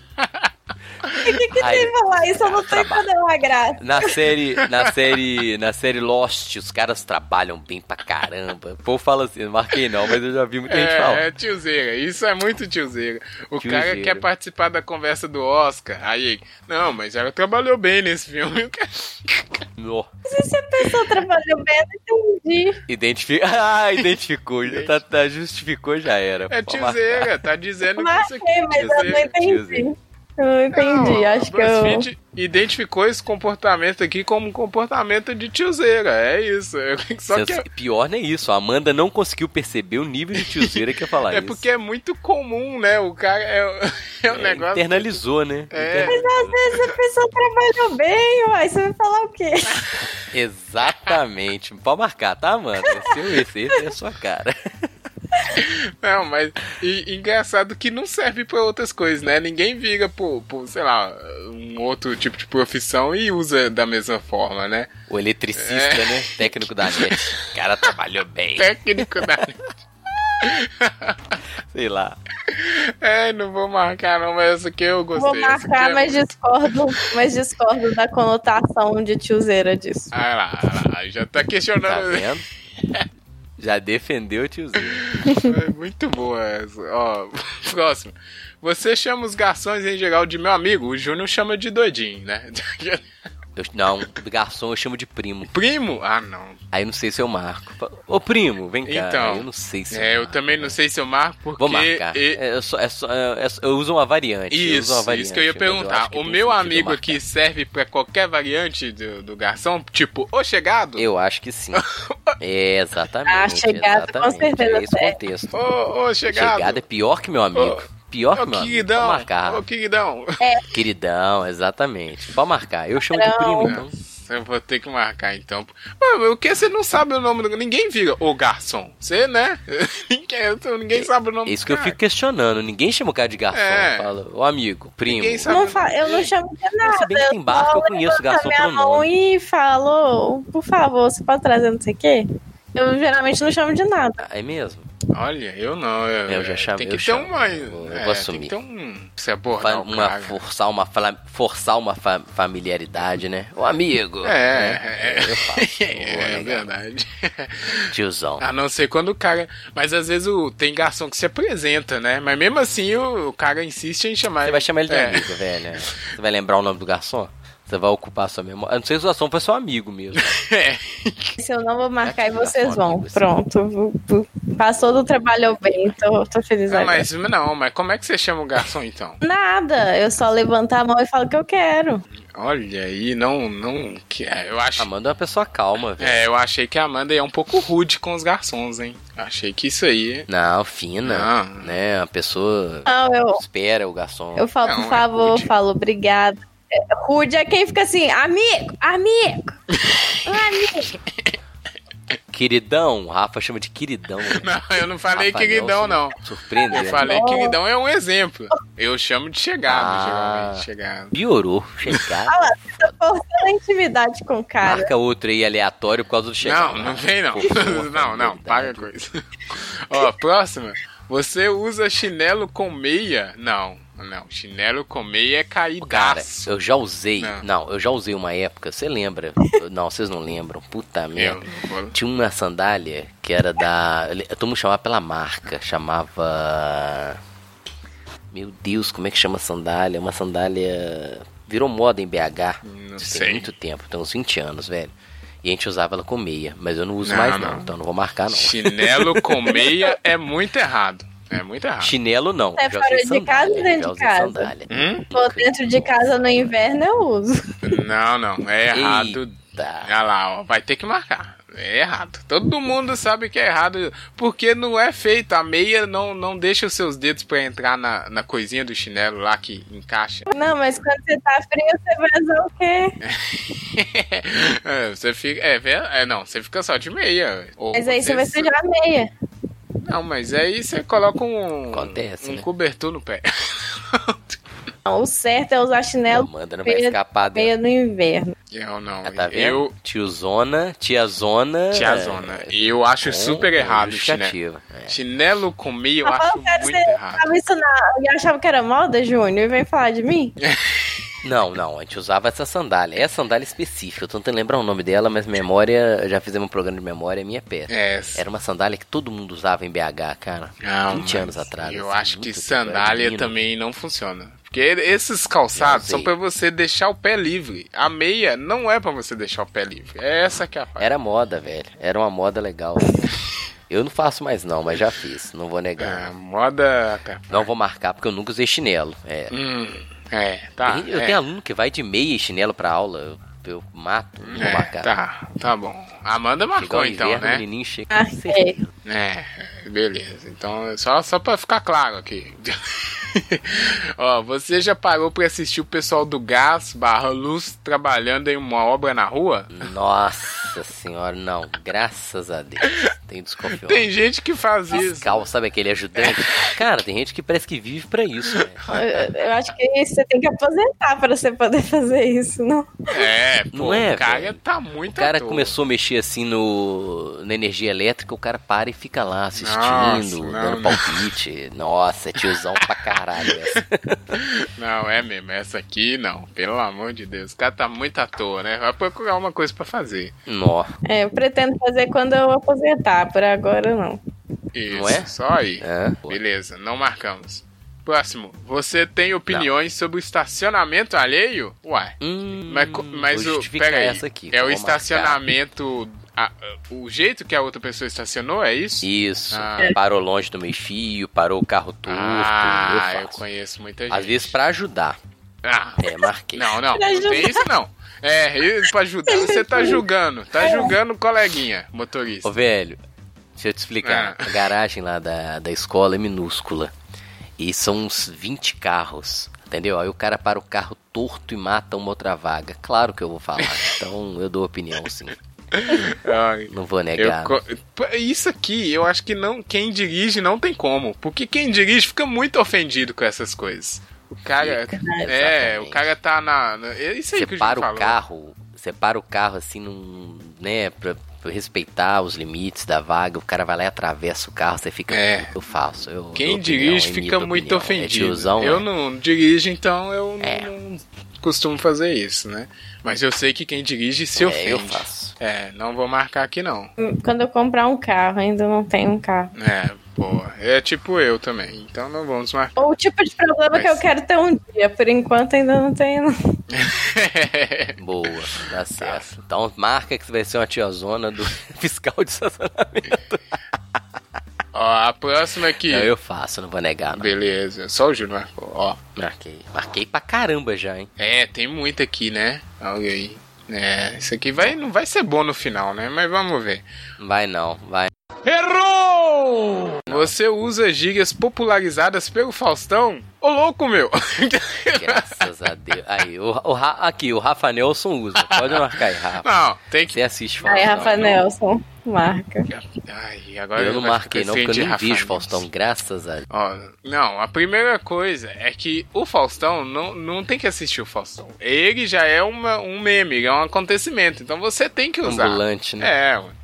O que, que Ai, tem falar isso? Eu não tô trabalho. entendendo a graça. Na série, na série, na série Lost, os caras trabalham bem pra caramba. O povo fala assim, não marquei não, mas eu já vi muita gente falar. É, é tiozeira, isso é muito tiozeira. O cara Tiozeira. quer participar da conversa do Oscar, aí, não, mas ela trabalhou bem nesse filme. No. Se se a pessoa trabalhou bem, eu não entendi. Identifica. Ah, identificou. Já tá, tá, justificou, já era. É tiozeira, tá dizendo que isso Marquei, aqui mas eu não tiozeira. entendi. tiozinho. Eu não entendi. Não, Acho que eu. Identificou esse comportamento aqui como um comportamento de tiozeira, é isso. Só que Sens- Pior nem isso, a Amanda não conseguiu perceber o nível de tiozeira que ia falar é isso. porque é muito comum, né? O cara é, é um É, negócio. internalizou, né? É. Mas às vezes a pessoa trabalhou bem, uai. Você vai falar o quê? Exatamente. Pode marcar, tá, Amanda? Esse, esse, esse é a sua cara. Não, mas e, engraçado que não serve pra outras coisas, né? Ninguém vira por, por, sei lá, um outro tipo de profissão e usa da mesma forma, né? O eletricista, É. né? Técnico da net. O cara trabalhou bem. Técnico da. Sei lá. É, não vou marcar, não, mas essa aqui eu gostei. Vou marcar, é- mas discordo, mas discordo da conotação de tiozeira disso. Ah lá, ah lá, já tá Tá questionando. vendo? Já defendeu o tiozinho. Muito boa essa. Ó, próximo. Você chama os garçons em geral de meu amigo, o Júnior chama de doidinho, né? Eu- não, garçom eu chamo de primo. Primo? Ah, não. Aí eu não sei se eu marco. Ô primo, vem cá. Então, eu não sei se É, eu marco. também não sei se eu marco porque. Vou marcar. e- É, eu, só, é só- é só- eu uso uma variante. eu uso Isso, uma variante, isso que eu ia perguntar. que O meu amigo aqui serve pra qualquer variante do, do garçom? Tipo, ô chegado? Eu acho que sim. É, exatamente. Ah, chegado, com exatamente. certeza É esse contexto. Ô, ô chegado. Chegada é pior que meu amigo. Pior que Ô, meu amigo. queridão. Pode marcar. Ô, queridão. Queridão, exatamente. Pode marcar. Eu chamo de Não. primo, então. Nossa, eu vou ter que marcar então. Mano, o que você não sabe o nome do. Ninguém vira o garçom. Você, né? ninguém, ninguém sabe o nome É isso do que eu cara. fico questionando. Ninguém chama o cara de garçom. É. Fala, ô amigo, primo. Ninguém sabe. Não fa- eu não chamo de nada. Se bem que tem bar que eu conheço garçom minha pelo mão nome. e falo, por favor, você pode trazer não sei o quê? Eu geralmente não chamo de nada. É mesmo? Olha, eu não. Eu, Eu já chamo, Tem que ter chamo. uma. Eu é, vou tem assumir. que ter um. Você abordar Fa- o uma, cara. forçar uma, forçar uma fa- familiaridade, né? Ô amigo. É, né? é. Eu faço. É, é verdade. Tiozão. A não ser quando o cara. Mas às vezes o... tem garçom que se apresenta, né? Mas mesmo assim o, o cara insiste em chamar. Você vai chamar ele de É. amigo, velho. Você vai lembrar o nome do garçom? Você vai ocupar sua memória. Eu não sei se o garçom foi seu amigo mesmo. É. Se eu não vou marcar, É e vocês vão. amigo, assim. Pronto. Passou do trabalho bem, tô, tô feliz Não, agora. mas não, mas como é que você chama o garçom então? Nada, eu só levanto a mão e falo que eu quero. Olha aí, não, não, que é, eu acho, Amanda é uma pessoa calma, velho. é, eu achei que a Amanda é um pouco rude com os garçons, hein? Achei que isso aí, Não, fina. Não. Né? A pessoa Não, eu, espera o garçom. eu falo, Não, por é favor, rude. falo obrigado. Rude é quem fica assim, amigo, amigo, amigo. Queridão, Rafa chama de queridão. velho. Não, eu não falei Rafa queridão, Nelson, não. Surpreendeu. Eu falei Oh. queridão é um exemplo. Eu chamo de chegado, Ah. geralmente, chegado. Piorou. Chegado. Tô forçando a intimidade com o cara. Marca outro aí aleatório por causa do chegado. Não, não vem não. Não, não, paga coisa. Ó, próxima. Você usa chinelo com meia? Não, não. Chinelo com meia é Cara, caidaço. eu já usei. Não. Não, eu já usei uma época. Você lembra? não, vocês não lembram. Puta Eu merda. Tinha uma sandália que era da. Todo mundo chamava pela marca. Chamava. Meu Deus, como é que chama a sandália? Uma sandália. Virou moda em BH. Não sei. muito tempo, tem uns 20 anos, velho. E a gente usava ela com meia, mas eu não uso Não, mais não, não. então não vou marcar não. Chinelo com meia é muito errado. É muito errado. Chinelo não. É fora de casa ou dentro de casa? Hum? Dentro de casa no inverno, eu uso. Não, não. É errado. Eita. Olha lá, ó. Vai ter que marcar. É errado. Todo mundo sabe que é errado. Porque não é feito. A meia não, não deixa os seus dedos pra entrar na, na coisinha do chinelo lá que encaixa. Não, mas quando você tá frio, você vai usar o quê? É, você fica. É, é, não, você fica só de meia. Ou Mas aí você vai sujar a meia. Não, mas aí você coloca um. Acontece, um né? cobertor no pé. Não, o certo é usar chinelo Amanda não vai escapar dela. meia no inverno. Eu não. Ah, tá vendo? eu. Tiozona, tiazona. Tiazona. é, Eu acho com- super com errado o chinelo. É. Chinelo com meia eu Ah, acho muito você errado. tava isso na... Eu achava que era moda, Júnior, e vem falar de mim? Não, não, a gente usava essa sandália. É a sandália específica, eu tô tentando lembrar o nome dela, mas memória, já fizemos um programa de memória, é minha peça. É, Era uma sandália que todo mundo usava em BH, cara. Não, 20 mas anos atrás. Eu assim, acho que tempo, sandália também não funciona. Porque esses calçados são pra você deixar o pé livre. A meia não é pra você deixar o pé livre. É essa que é a parte. Era moda, velho. Era uma moda legal. eu não faço mais não, mas já fiz, não vou É, negar. moda. Não vou marcar porque eu nunca usei chinelo. É. Hum, é, tá. eu é, tenho aluno que vai de meia e chinelo pra aula. Eu, eu mato, vou é, marcar. tá, tá bom. Amanda marcou então, inverno, né? menininho chega. Ah, é. É, beleza. Então, só, só pra ficar claro aqui. Ó, você já parou pra assistir o pessoal do Gás barra Luz trabalhando em uma obra na rua? Nossa senhora, não. Graças a Deus. Tenho desconfiança. Tem gente que faz isso. Fiscal, sabe aquele ajudante? Cara, tem gente que parece que vive pra isso, velho. Eu, eu acho que você tem que aposentar pra você poder fazer isso, não? É, pô, Não é, o cara velho? tá muito O cara à toa. começou a mexer assim no na energia elétrica, o cara para e fica lá assistindo, Nossa, não, dando não. palpite. Nossa, é tiozão pra caralho essa. Não, é mesmo. Essa aqui, não. Pelo amor de Deus. O cara tá muito à toa, né? Vai procurar uma coisa pra fazer. Nó. É, eu pretendo fazer quando eu aposentar, por agora não. Isso, Não é? só aí. É. Beleza, não marcamos. Próximo. Você tem opiniões sobre o estacionamento alheio? Uai. Hum, Mas, mas o. Pera aí. essa aqui. É o estacionamento. a- o jeito que a outra pessoa estacionou, é isso? Isso. Ah. Parou longe do meio fio, parou o carro torto. ah, eu eu conheço muita gente. Às vezes pra ajudar. Ah, É, marquei. não, não. Pra Não tem isso, não. É, isso pra ajudar. Você tá julgando. Tá julgando o coleguinha, motorista. Ô, velho, deixa eu te explicar. Ah. A garagem lá da, da escola é minúscula. E são uns 20 carros. Entendeu? Aí o cara para o carro torto e mata uma outra vaga. Claro que eu vou falar. Então eu dou opinião, sim. Ai, Não vou eu negar. co- Isso aqui, eu acho que não quem dirige não tem como. Porque quem dirige fica muito ofendido com essas coisas. O cara. Fica, é, exatamente. o cara tá na. é Isso aí Você que para o falou. carro, você para o carro assim, num, né, pra respeitar os limites da vaga, o cara vai lá e atravessa o carro, você fica, É. eu faço. Eu Quem opinião, dirige fica muito opinião. ofendido. É tiozão, eu né? não dirijo, então eu É. não costumo fazer isso, né? Mas eu sei que quem dirige se É, ofende. eu faço. É, não vou marcar aqui não. Quando eu comprar um carro, ainda não tenho um carro. É, boa. É tipo eu também. Então não vamos marcar. Ou o tipo de problema Mas- que eu quero ter um dia. Por enquanto ainda não tenho. Boa, dá certo. Então marca que você vai ser uma tiazona do fiscal de estacionamento. Ó, a próxima aqui. Não, eu faço, não vou negar, não. Beleza, só o Júnior marcou. Ó. Marquei. Marquei pra caramba já, hein? É, tem muito aqui, né? Olha aí. É, isso aqui vai, não vai ser bom no final, né? Mas vamos ver. Vai não, vai. Errou! Você usa gírias popularizadas pelo Faustão? Ô louco, meu! Graças a Deus. Aí, o, o aqui, o Rafa Nelson usa. Pode marcar aí, Rafa. Não, tem que. Você assiste Aí, Faustão. Rafa Nelson, marca. Ai, agora Eu não marquei não, porque eu nem Rafa vejo. Faustão, graças a Deus. Ó, não, a primeira coisa é que o Faustão não, não tem que assistir o Faustão. Ele já é uma, um meme, é um acontecimento. Então você tem que usar. Ambulante, né? É.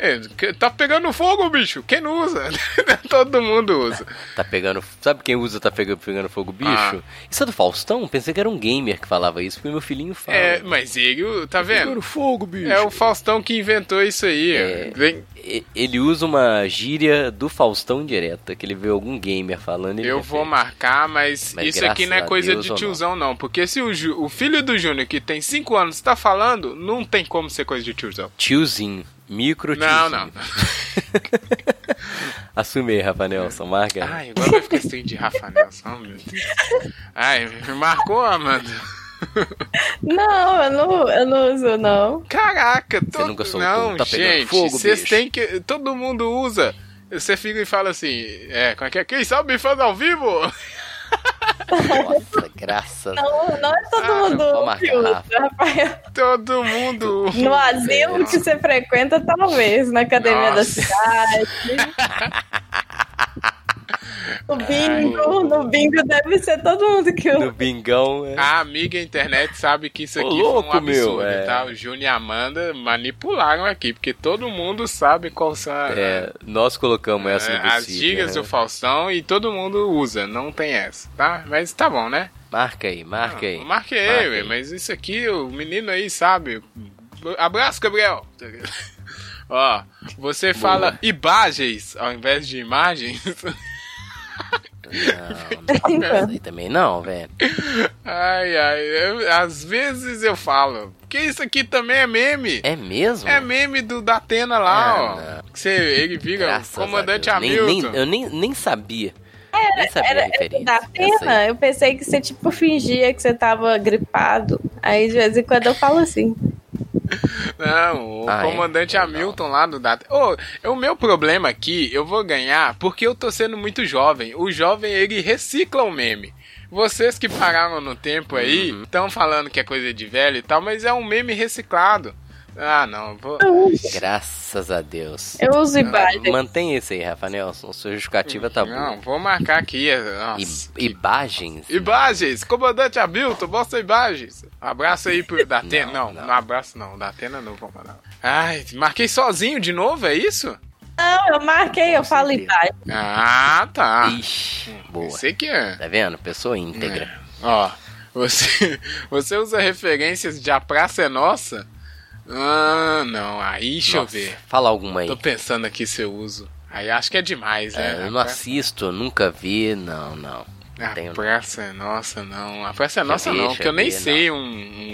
É, tá pegando fogo, bicho. Quem não usa? Todo mundo usa. Tá pegando. Sabe quem usa tá pegando, pegando fogo, bicho? Ah. Isso é do Faustão? Pensei que era um gamer que falava isso, porque meu filhinho fala. É, mas ele, tá vendo? Pegando fogo, bicho. É o Faustão que inventou isso aí. É. Vem, Ele usa uma gíria do Faustão direta, que ele vê algum gamer falando. ele eu vou repete. marcar, mas, Mas isso aqui não é coisa Deus de ou não? tiozão, não. Porque se o, Ju- o filho do Júnior, que tem 5 anos, tá falando, não tem como ser coisa de tiozão. Tiozinho. Micro Não, não. Assume aí, Rafa Nelson, marca. Ai, agora vai ficar trem de Rafa Nelson. Meu Deus. Ai, me marcou, Amanda. Não, eu não, eu não uso, não. Caraca, todo... nunca soltou Não, tá pegando gente, fogo, vocês têm que... Todo mundo usa. Você fica e fala assim, é, como é que é? Quem sabe faz ao vivo? Nossa, graças Não, não é todo Ah, mundo marcar, usa, Rafa. Rafael. Todo mundo usa. No asilo que você frequenta, talvez. Na academia da Nossa. cidade. No bingo, no bingo deve ser todo mundo que No usa. bingão. É... A amiga internet sabe que isso Ô, aqui louco, foi um absurdo, meu, é. tá? O Júnior e a Amanda manipularam aqui, porque todo mundo sabe qual são a- É, nós colocamos essa é, no as gigas né? do Faustão e todo mundo usa, não tem essa, tá? Mas tá bom, né? Marca aí, marca aí. Eu Marquei, Marca aí. mas isso aqui, o menino aí sabe. Abraço, Gabriel. Ó, você fala imagens ao invés de imagens. Não, não, também não, velho. Ai, ai, eu- às vezes eu falo. Porque isso aqui também é meme. É mesmo? É meme do da Atena lá, Ah, ó. Você, ele vira Graças o comandante a Deus. Nem- Hamilton. Nem, eu nem, nem sabia. nem sabia a Era referência. da pena, eu pensei que você, tipo, fingia que você tava gripado. Aí, de vez em quando, eu falo assim. Não, o Ah, é? comandante Legal. Hamilton lá do Data. Ô, o meu problema aqui, eu vou ganhar porque eu tô sendo muito jovem. O jovem, ele recicla o meme. Vocês que pararam no tempo aí, Uhum. estão falando que é coisa de velho e tal, mas é um meme reciclado. Ah, não, vou. Graças a Deus. Eu uso imagem. Mantém esse aí, Rafa Nelson. Sua justificativa tá boa. Não, vou marcar aqui. Nossa. I- Imagens? Imagens, comandante Hamilton, mostra imagens. Abraço aí pro Datena. Não, Não, não, não. abraço não, Datena não vou mandar. Ai, marquei sozinho de novo, é isso? Não, eu marquei, eu falo imagem. Ah, tá. Ixi, boa. Sei que é. Tá vendo? Pessoa íntegra. Ó, você, você usa referências de A Praça é Nossa? Ah, não, aí deixa Nossa, eu ver. Fala alguma aí. Tô pensando aqui se eu uso. Aí acho que é demais, É, né? eu não assisto, nunca vi, não, não. A tenho, não. Praça é Nossa, não. A Praça é Já Nossa, vi, não, porque eu nem vi, sei um,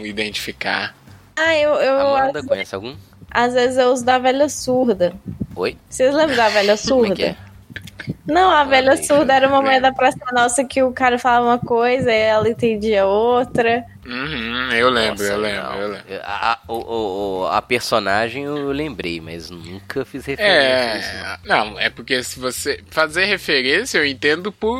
um identificar. Ah, eu, eu Amanda, às, conhece algum? às vezes eu uso da velha surda. Oi? Vocês lembram da velha é surda? que é? Não, a velha surda era uma mulher da Praça Nossa que o cara falava uma coisa e ela entendia outra. Uhum, eu lembro, Nossa, eu lembro, não. eu lembro. A, a- o- o- a personagem eu lembrei, mas nunca fiz referência a isso. É, não, é porque se você fazer referência, eu entendo por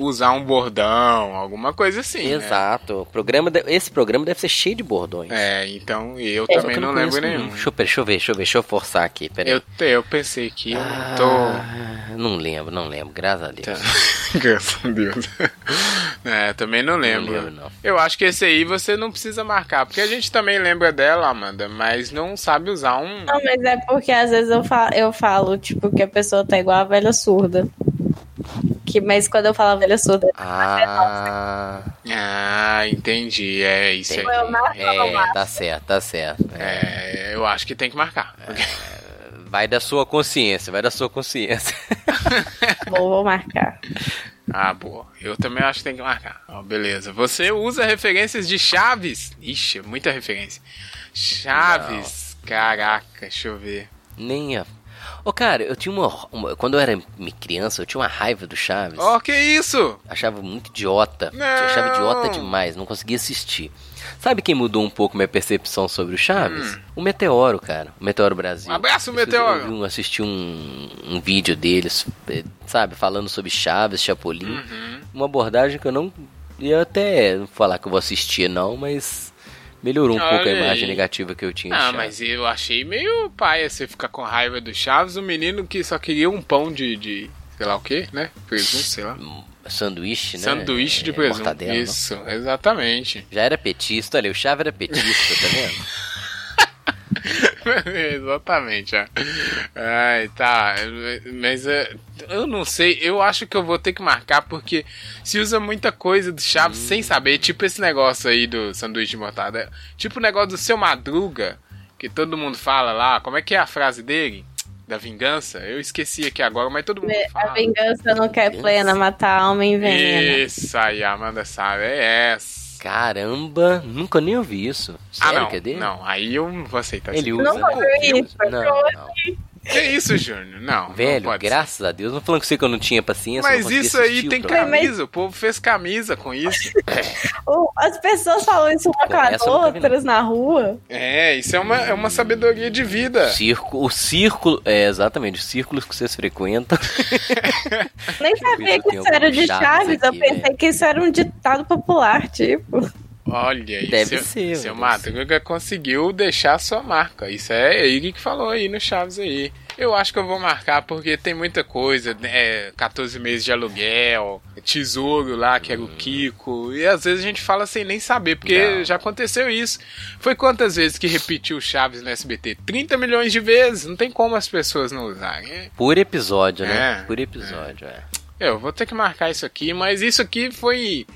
usar um bordão, alguma coisa assim. né? Exato. O programa de- esse programa deve ser cheio de bordões. É, então eu Só também eu não lembro conheço nenhum. Deixa eu, deixa eu ver, deixa eu ver, deixa eu forçar aqui. Peraí. Eu, eu pensei que eu não tô. Ah, não lembro, não lembro, graças a Deus. Tá. Graças a Deus. É, também não lembro. lembro, não. Eu acho que esse aí você não precisa marcar, porque a gente também lembra dela, Amanda, mas não sabe usar um. Não, mas é porque às vezes eu falo, eu falo, tipo, que a pessoa tá igual a velha surda. Que, mas quando eu falo a velha surda, Ah, Ah, entendi. É isso aí. entendi. Eu marco, É, tá certo, tá certo. É, É, eu acho que tem que marcar. Vai da sua consciência, vai da sua consciência. vou, vou marcar. Ah, boa. Eu também acho que tem que marcar. Ó, beleza. Você usa referências de Chaves? Ixi, muita referência. Chaves. Caraca, deixa eu ver. Nem a. Ô, cara, eu tinha uma, uma- Quando eu era criança, eu tinha uma raiva do Chaves. Ó, que isso? Achava muito idiota. Não. Achava idiota demais, não conseguia assistir. Sabe quem mudou um pouco minha percepção sobre o Chaves? O Meteoro, cara. O Meteoro Brasil. Um abraço, Eu Meteoro. Eu um- assisti um, um vídeo deles, eh, sabe, falando sobre Chaves, Chapolin. Uhum. Uma abordagem que eu não ia até falar que eu vou assistir, não, mas melhorou um Olha pouco a imagem aí. negativa que eu tinha. Ah, mas eu achei meio paia você ficar com raiva do Chaves, o menino que só queria um pão de, de sei lá o que, né? Presunto, sei lá. Sanduíche, né? Sanduíche de É, presunto. mortadela, não? Isso, exatamente. Já era petista, olha, o Chaves era petista, tá vendo? Exatamente, é. Ai, tá. Mas é, eu não sei, eu acho que eu vou ter que marcar porque se usa muita coisa do Chaves sem saber, tipo esse negócio aí do sanduíche de mortada. Tipo o negócio do seu Madruga, que todo mundo fala lá. Como é que é a frase dele? Da vingança? Eu esqueci aqui agora, mas todo mundo A fala. vingança não quer plena, matar a alma envenena. Isso aí, a Amanda sabe, é essa. Caramba, nunca nem ouvi isso. Ah, Sério não, que é não, aí eu não vou aceitar Ele isso. usa, Nunca né? viu isso? Não, não. Que isso, Júnior? Não, não Velho, ser. graças a Deus. Não falando com você que eu não tinha paciência. não Mas isso aí tem camisa, o povo fez camisa com isso. As pessoas falam isso uma com as outras na rua. É, isso é uma, é uma sabedoria de vida. Círculo, o círculo, é exatamente, os círculos que vocês frequentam. Nem sabia que isso era de Chaves Chaves, eu aqui, pensei velho. que isso era um ditado popular, tipo. Olha aí, Deve seu, ser, seu deve Madruga conseguiu deixar sua marca. Isso é ele que falou aí no Chaves aí. Eu acho que eu vou marcar porque tem muita coisa, né? 14 meses de aluguel, tesouro lá, que era o Kiko. E às vezes a gente fala sem nem saber, porque Não. já aconteceu isso. Foi quantas vezes que repetiu o Chaves no SBT? 30 milhões de vezes. Não tem como as pessoas não usarem. É. Por episódio, né? É, Por episódio, é. Eu vou ter que marcar isso aqui, mas isso aqui foi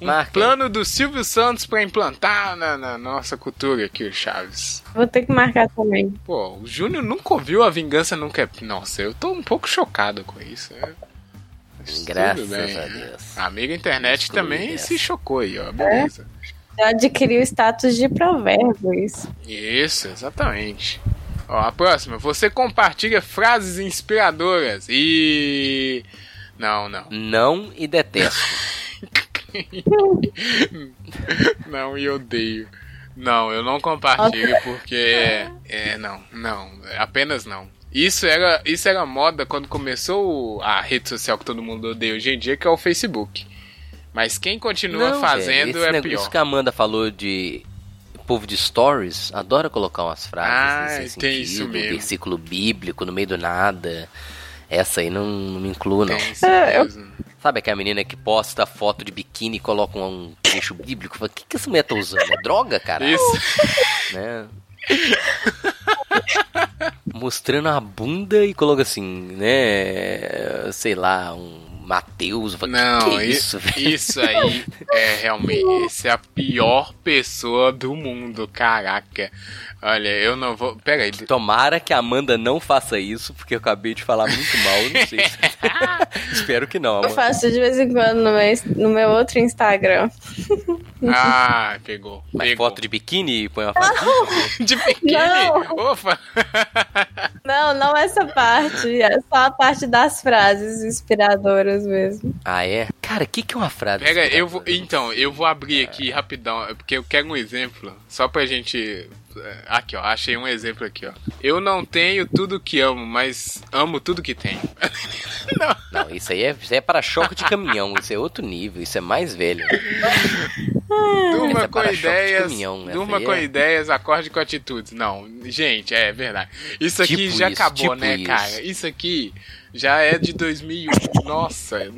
um Marca plano do Silvio Santos pra implantar na, na nossa cultura aqui, o Chaves. Vou ter que marcar também. Pô, o Júnior nunca ouviu A Vingança Nunca é... Nossa, eu tô um pouco chocado com isso. né? Graças tudo bem, a né? Deus. A amiga internet também dessa. se chocou aí, ó. Beleza. Já adquiriu o status de provérbio, isso. Isso, exatamente. Ó, a próxima. Você compartilha frases inspiradoras e... Não, não. Não e detesto. Não, e odeio. Não, eu não compartilho porque. É, não, não. Apenas não. Isso era, isso era moda quando começou a rede social que todo mundo odeia hoje em dia, que é o Facebook. Mas quem continua Não, fazendo é negócio pior. que a Amanda falou de povo de stories, adora colocar umas frases Ah, nesse tem sentido, isso mesmo. versículo bíblico no meio do nada. Essa aí não, não me incluo, não. É, eu-. Sabe aquela menina que posta foto de biquíni e coloca um trecho bíblico? Fala, O que, que essa mulher tá usando? É droga, cara? Isso. Né? Mostrando a bunda e coloca assim, né? Sei lá, um Mateus. Fala, Não, é isso, isso aí é realmente. Essa é a pior pessoa do mundo, caraca. Olha, eu não vou. Pera aí. Tomara que a Amanda não faça isso, porque eu acabei de falar muito mal, não sei. se- Espero que não, Eu Amanda. faço de vez em quando no meu, no meu outro Instagram. Ah, pegou. Mas pegou. foto de biquíni, põe uma foto. De biquíni? Não. Opa! Não, não essa parte. É só a parte das frases inspiradoras inspiradoras mesmo. Ah, é? Cara, o que, que é uma frase? Pega, eu vou, inspiradora? então, eu vou abrir aqui rapidão, porque eu quero um exemplo, só pra gente. É, Aqui, ó, achei um exemplo aqui, ó. Eu não tenho tudo que amo, mas amo tudo que tenho. Não, isso aí é, isso aí é para choque de caminhão. Isso é outro nível. Isso é mais velho. Durma é com ideias. caminhão, essa durma com é- ideias, acorde com atitudes. Não, gente, é verdade. Isso aqui Tipo já isso, acabou, tipo né, isso. cara? Isso aqui já é de 2001. Nossa.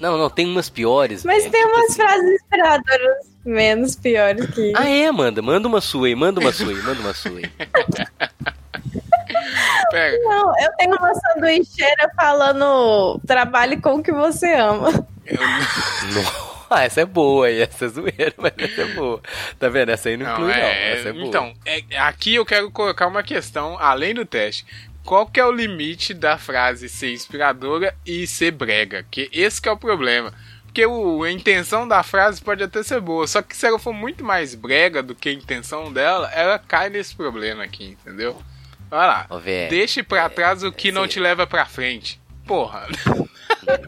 Não, não, tem umas piores. Mas velho, tem tipo umas assim. frases inspiradoras menos piores que Ah, é, Amanda? Manda uma sua aí, manda uma sua aí, manda uma sua aí. Pega. Não, eu tenho uma sanduicheira falando trabalhe com o que você ama. Eu- Não. Ah, essa é boa, aí, essa é zoeira, mas essa é boa. Tá vendo? Essa aí não, Não, inclui, não. é, Essa é boa. então, é- aqui eu quero colocar uma questão, além do teste. Qual que é o limite da frase ser inspiradora e ser brega? Que esse que é o problema. Porque o- a intenção da frase pode até ser boa, só que se ela for muito mais brega do que a intenção dela, ela cai nesse problema aqui, entendeu? Olha lá. Ô, Deixe pra trás o que não esse- te leva pra frente. Porra.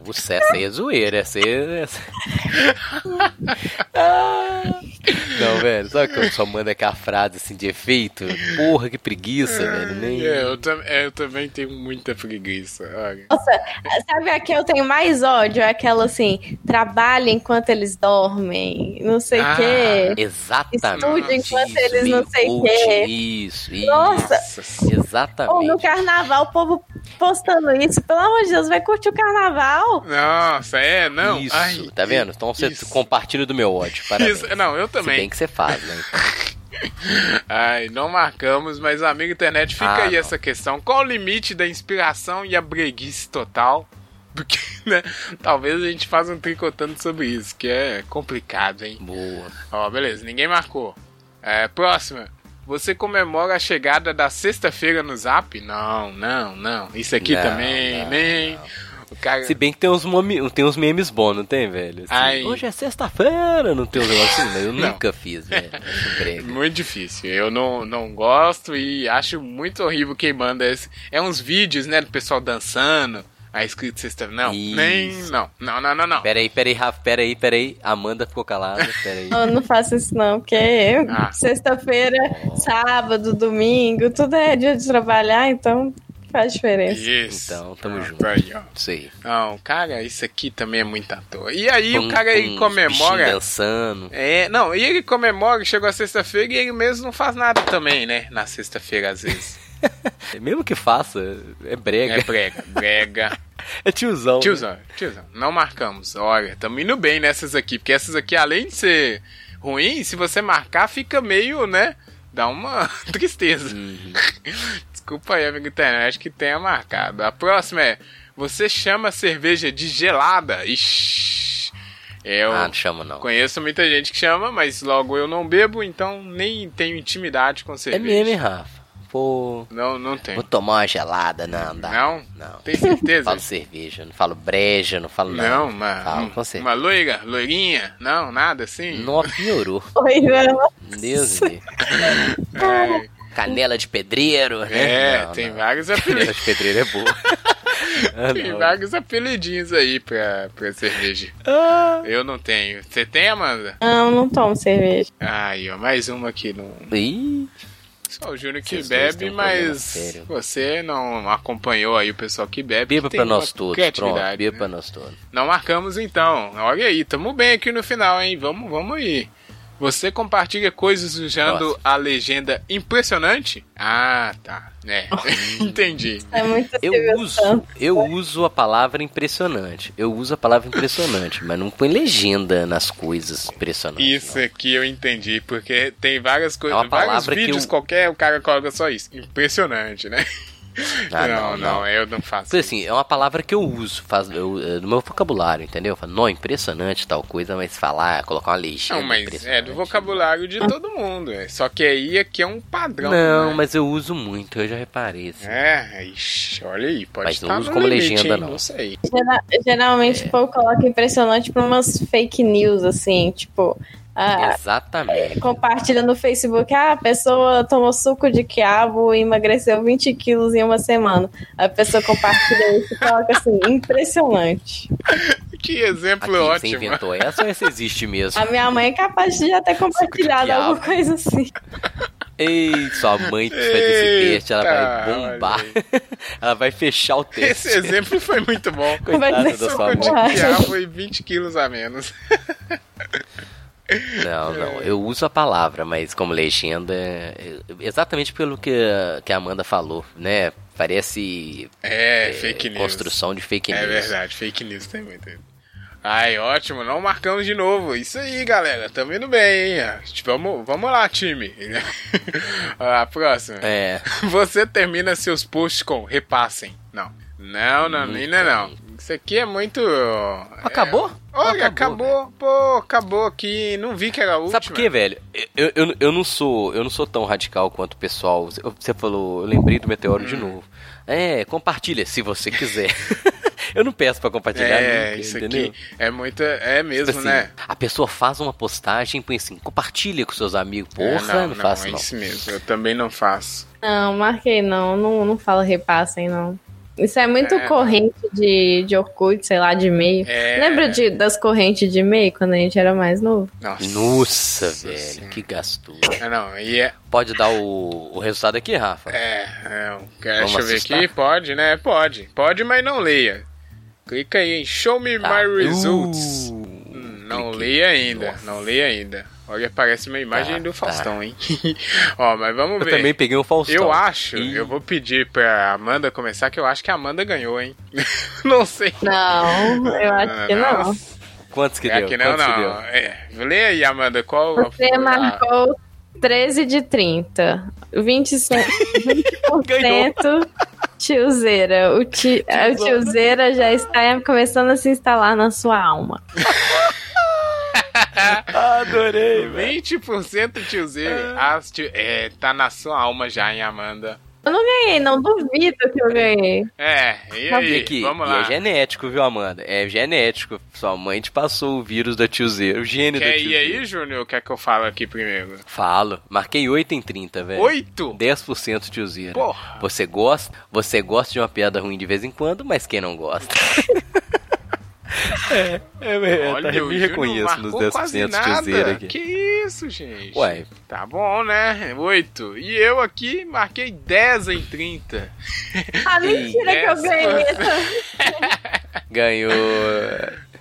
O essa aí é zoeira, essa é... essa- Ah. Não, velho, sabe que eu só mando aquela frase assim de efeito? Porra, que preguiça, velho. Nem... É, eu, tam- é, eu também tenho muita preguiça. Olha. Nossa, sabe a que eu tenho mais ódio? É aquela assim, trabalha enquanto eles dormem, não sei o Ah, quê. Exatamente. Estude enquanto isso, eles não sei coach, quê. Isso, isso. Nossa. Nossa. Ou Exatamente. no carnaval, o povo postando isso. Pelo amor de Deus, vai curtir o carnaval? Nossa, é, não. Isso, Ai, tá vendo? Então você isso. compartilha do meu ódio. Parabéns. Isso, não, eu Se também. bem que você faz, né? Então, Ai, não marcamos, mas amigo internet, fica Ah, aí não. essa questão. Qual o limite da inspiração e a breguice total? Porque, né, talvez a gente faça um tricotando sobre isso, que é complicado, hein? boa. Ó, beleza, ninguém marcou. É, próxima. Você comemora a chegada da sexta-feira no zap? Não, não, não. Isso aqui Não, também, não, nem. O cara. Se bem que tem uns, momi- tem uns memes bons, não tem, velho? Assim. Hoje é sexta-feira, não tem uns negócios assim, eu Não. nunca fiz, velho. Brega. Muito difícil. Eu não, não gosto e acho muito horrível quem manda esse. É uns vídeos, né, do pessoal dançando. A escrito sexta. Não, Isso. nem. Não, não, não, não, não. Pera aí, pera aí, Rafa, pera aí, pera aí. Amanda ficou calada, pera aí. Eu não faço isso não, porque Ah. sexta-feira, sábado, domingo, tudo é dia de trabalhar, então faz diferença. Isso. Então, tamo Ah, junto. aí, aí. Não, cara, isso aqui também é muito à toa. E aí Com- o cara ele comemora. dançando. É, não, e ele comemora, chegou a sexta-feira e ele mesmo não faz nada também, né? Na sexta-feira, às vezes. Mesmo que faça, é brega. É brega, brega. É, tiozão. né? Tiozão, tiozão, não marcamos. Olha, tamo indo bem nessas aqui, porque essas aqui, além de ser ruim, se você marcar, fica meio, né? Dá uma tristeza. Uhum. Desculpa aí, amigo internet, que tenha marcado. A próxima é: Você chama a cerveja de gelada? Ixi. Eu Ah, não chama não. conheço muita gente que chama, mas logo eu não bebo, então nem tenho intimidade com É cerveja. mesmo, hein, Rafa? Pô, Não, não tenho. vou tomar uma gelada, não, dá. Não? Não. Tem certeza? Não falo cerveja, não falo breja, não falo nada. Não, uma, Falo com certeza. uma loira, loirinha? Não, nada assim? Não, piorou. Oi, não. Deus me. É, Canela de pedreiro, né? é, Não, tem não. vários Canela apelidos. de pedreiro é boa. Ah, Tem não. vários apelidinhos aí pra, pra cerveja. Ah. Eu não tenho. Você tem, Amanda? Não, não tomo cerveja. Aí, ó, mais uma aqui no. Ih, o Júnior que Vocês bebe, problema mas você não acompanhou aí o pessoal que bebe. beba que pra nós todos, pronto, beba né? pra nós todos. Não marcamos então. Olha aí, tamo bem aqui no final, hein? Vamos, vamos aí. Você compartilha coisas usando Próximo. a legenda impressionante? Ah, tá. É, entendi. É muito Eu uso, eu uso a palavra impressionante. Eu uso a palavra impressionante, mas não põe legenda nas coisas impressionantes. Isso aqui eu entendi, porque tem várias É coisas, uma vários palavra que vídeos eu- qualquer, o cara coloca só isso. Impressionante, né? Ah, não, não, não, eu não faço. Porque assim, é uma palavra que eu uso, faz, eu, é do meu vocabulário, entendeu? Eu falo, não, impressionante tal coisa, mas falar, colocar uma legenda. Não, mas é do vocabulário de todo mundo. É. Só que aí aqui é um padrão. Não, né? mas eu uso muito, eu já reparei. Assim. É, ixi, olha aí, pode Mas não estar uso no como limite, legenda, hein? não. Não sei. Gera- geralmente o povo coloca impressionante pra umas fake news, assim, tipo, Ah, Exatamente. compartilha no Facebook, ah, a pessoa tomou suco de quiabo e emagreceu 20 quilos em uma semana. A pessoa compartilha isso e coloca assim, impressionante. Que exemplo Aqui, você ótimo. inventou essa ou essa existe mesmo? A minha mãe é capaz de já ter compartilhado alguma coisa assim. Ei, sua mãe que fez esse teste, ela vai bombar. ela vai fechar o teste. Esse exemplo foi muito bom. Coitada Vai da sua Suco de mãe. quiabo e 20 quilos a menos. Não, não. Eu uso a palavra, mas como legenda, é exatamente pelo que, que a Amanda falou, né? Parece É, é, fake news. construção de fake news. É verdade, fake news tem muito. Ai, ótimo, não marcamos de novo. Isso aí, galera, tamo indo bem, hein? Vamos, vamos lá, time. a próxima. É, Você termina seus posts com repassem. Não. Não, não, ainda não. Isso aqui é muito. acabou? É... Olha, Acabou, acabou, pô, acabou aqui. Não vi que era a última. Sabe por quê, velho? Eu, eu, eu não sou eu não sou tão radical quanto o pessoal. Você falou, eu lembrei do Meteoro Hum. de novo. É, compartilha se você quiser. eu não peço pra compartilhar É, nunca, isso entendeu? aqui é muito. É mesmo, Tipo assim, né? A pessoa faz uma postagem e põe assim, compartilha com seus amigos. Porra, É, não, não, faço é não. isso mesmo. Eu também não faço. Não, marquei não, não, não fala repassem não. Isso é muito É. corrente de, de Orkut, sei lá, de e-mail. É. Lembra de, das correntes de e-mail quando a gente era mais novo? Nossa, Nossa, velho, que gastura. É, não, e é. Pode dar o, o resultado aqui, Rafa? É, é quer, Vamos deixa eu ver aqui. Pode, né? Pode. Pode, mas não leia. Clica aí em Show Me Tá. My Results. Uh, Hum, não leia ainda. Nossa. Não leia ainda. Olha, aparece uma imagem Tá, do tá. Faustão, hein? Ó, mas vamos Eu ver. também peguei um Faustão. Eu acho, Ih. eu vou pedir pra Amanda começar, que eu acho que a Amanda ganhou, hein? não sei. Não, eu acho que não. Quantos que é deu? que não, Quantos que não. deu? É, lê aí, Amanda, qual Você a- marcou 13 de 30. 20%, 20% tiozeira. O, ti, o tiozeira já está começando a se instalar na sua alma. Adorei, 20% tiozeiro. Ah, tio, é, tá na sua alma já, hein, Amanda? Eu não ganhei, não duvido que eu ganhei. É, e E aí? aqui, Vamos e lá. é genético, viu, Amanda? É genético. Sua mãe te passou o vírus da tiozeira, o gene da Quer ir tiozeira. aí, Júnior? Quer que eu fale aqui primeiro? Falo. Marquei 8 em 30, velho. 8? 10% tiozeira. Porra. Você gosta, você gosta de uma piada ruim de vez em quando, mas quem não gosta? é, é, é Olha, tá, me reconheço nos marcou quase 10% nada. tiozeira aqui. Que isso, gente? Ué, Tá bom, né? 8. E eu aqui marquei 10 em 30. Ah, mentira que eu Essa- ganhei. ganhou.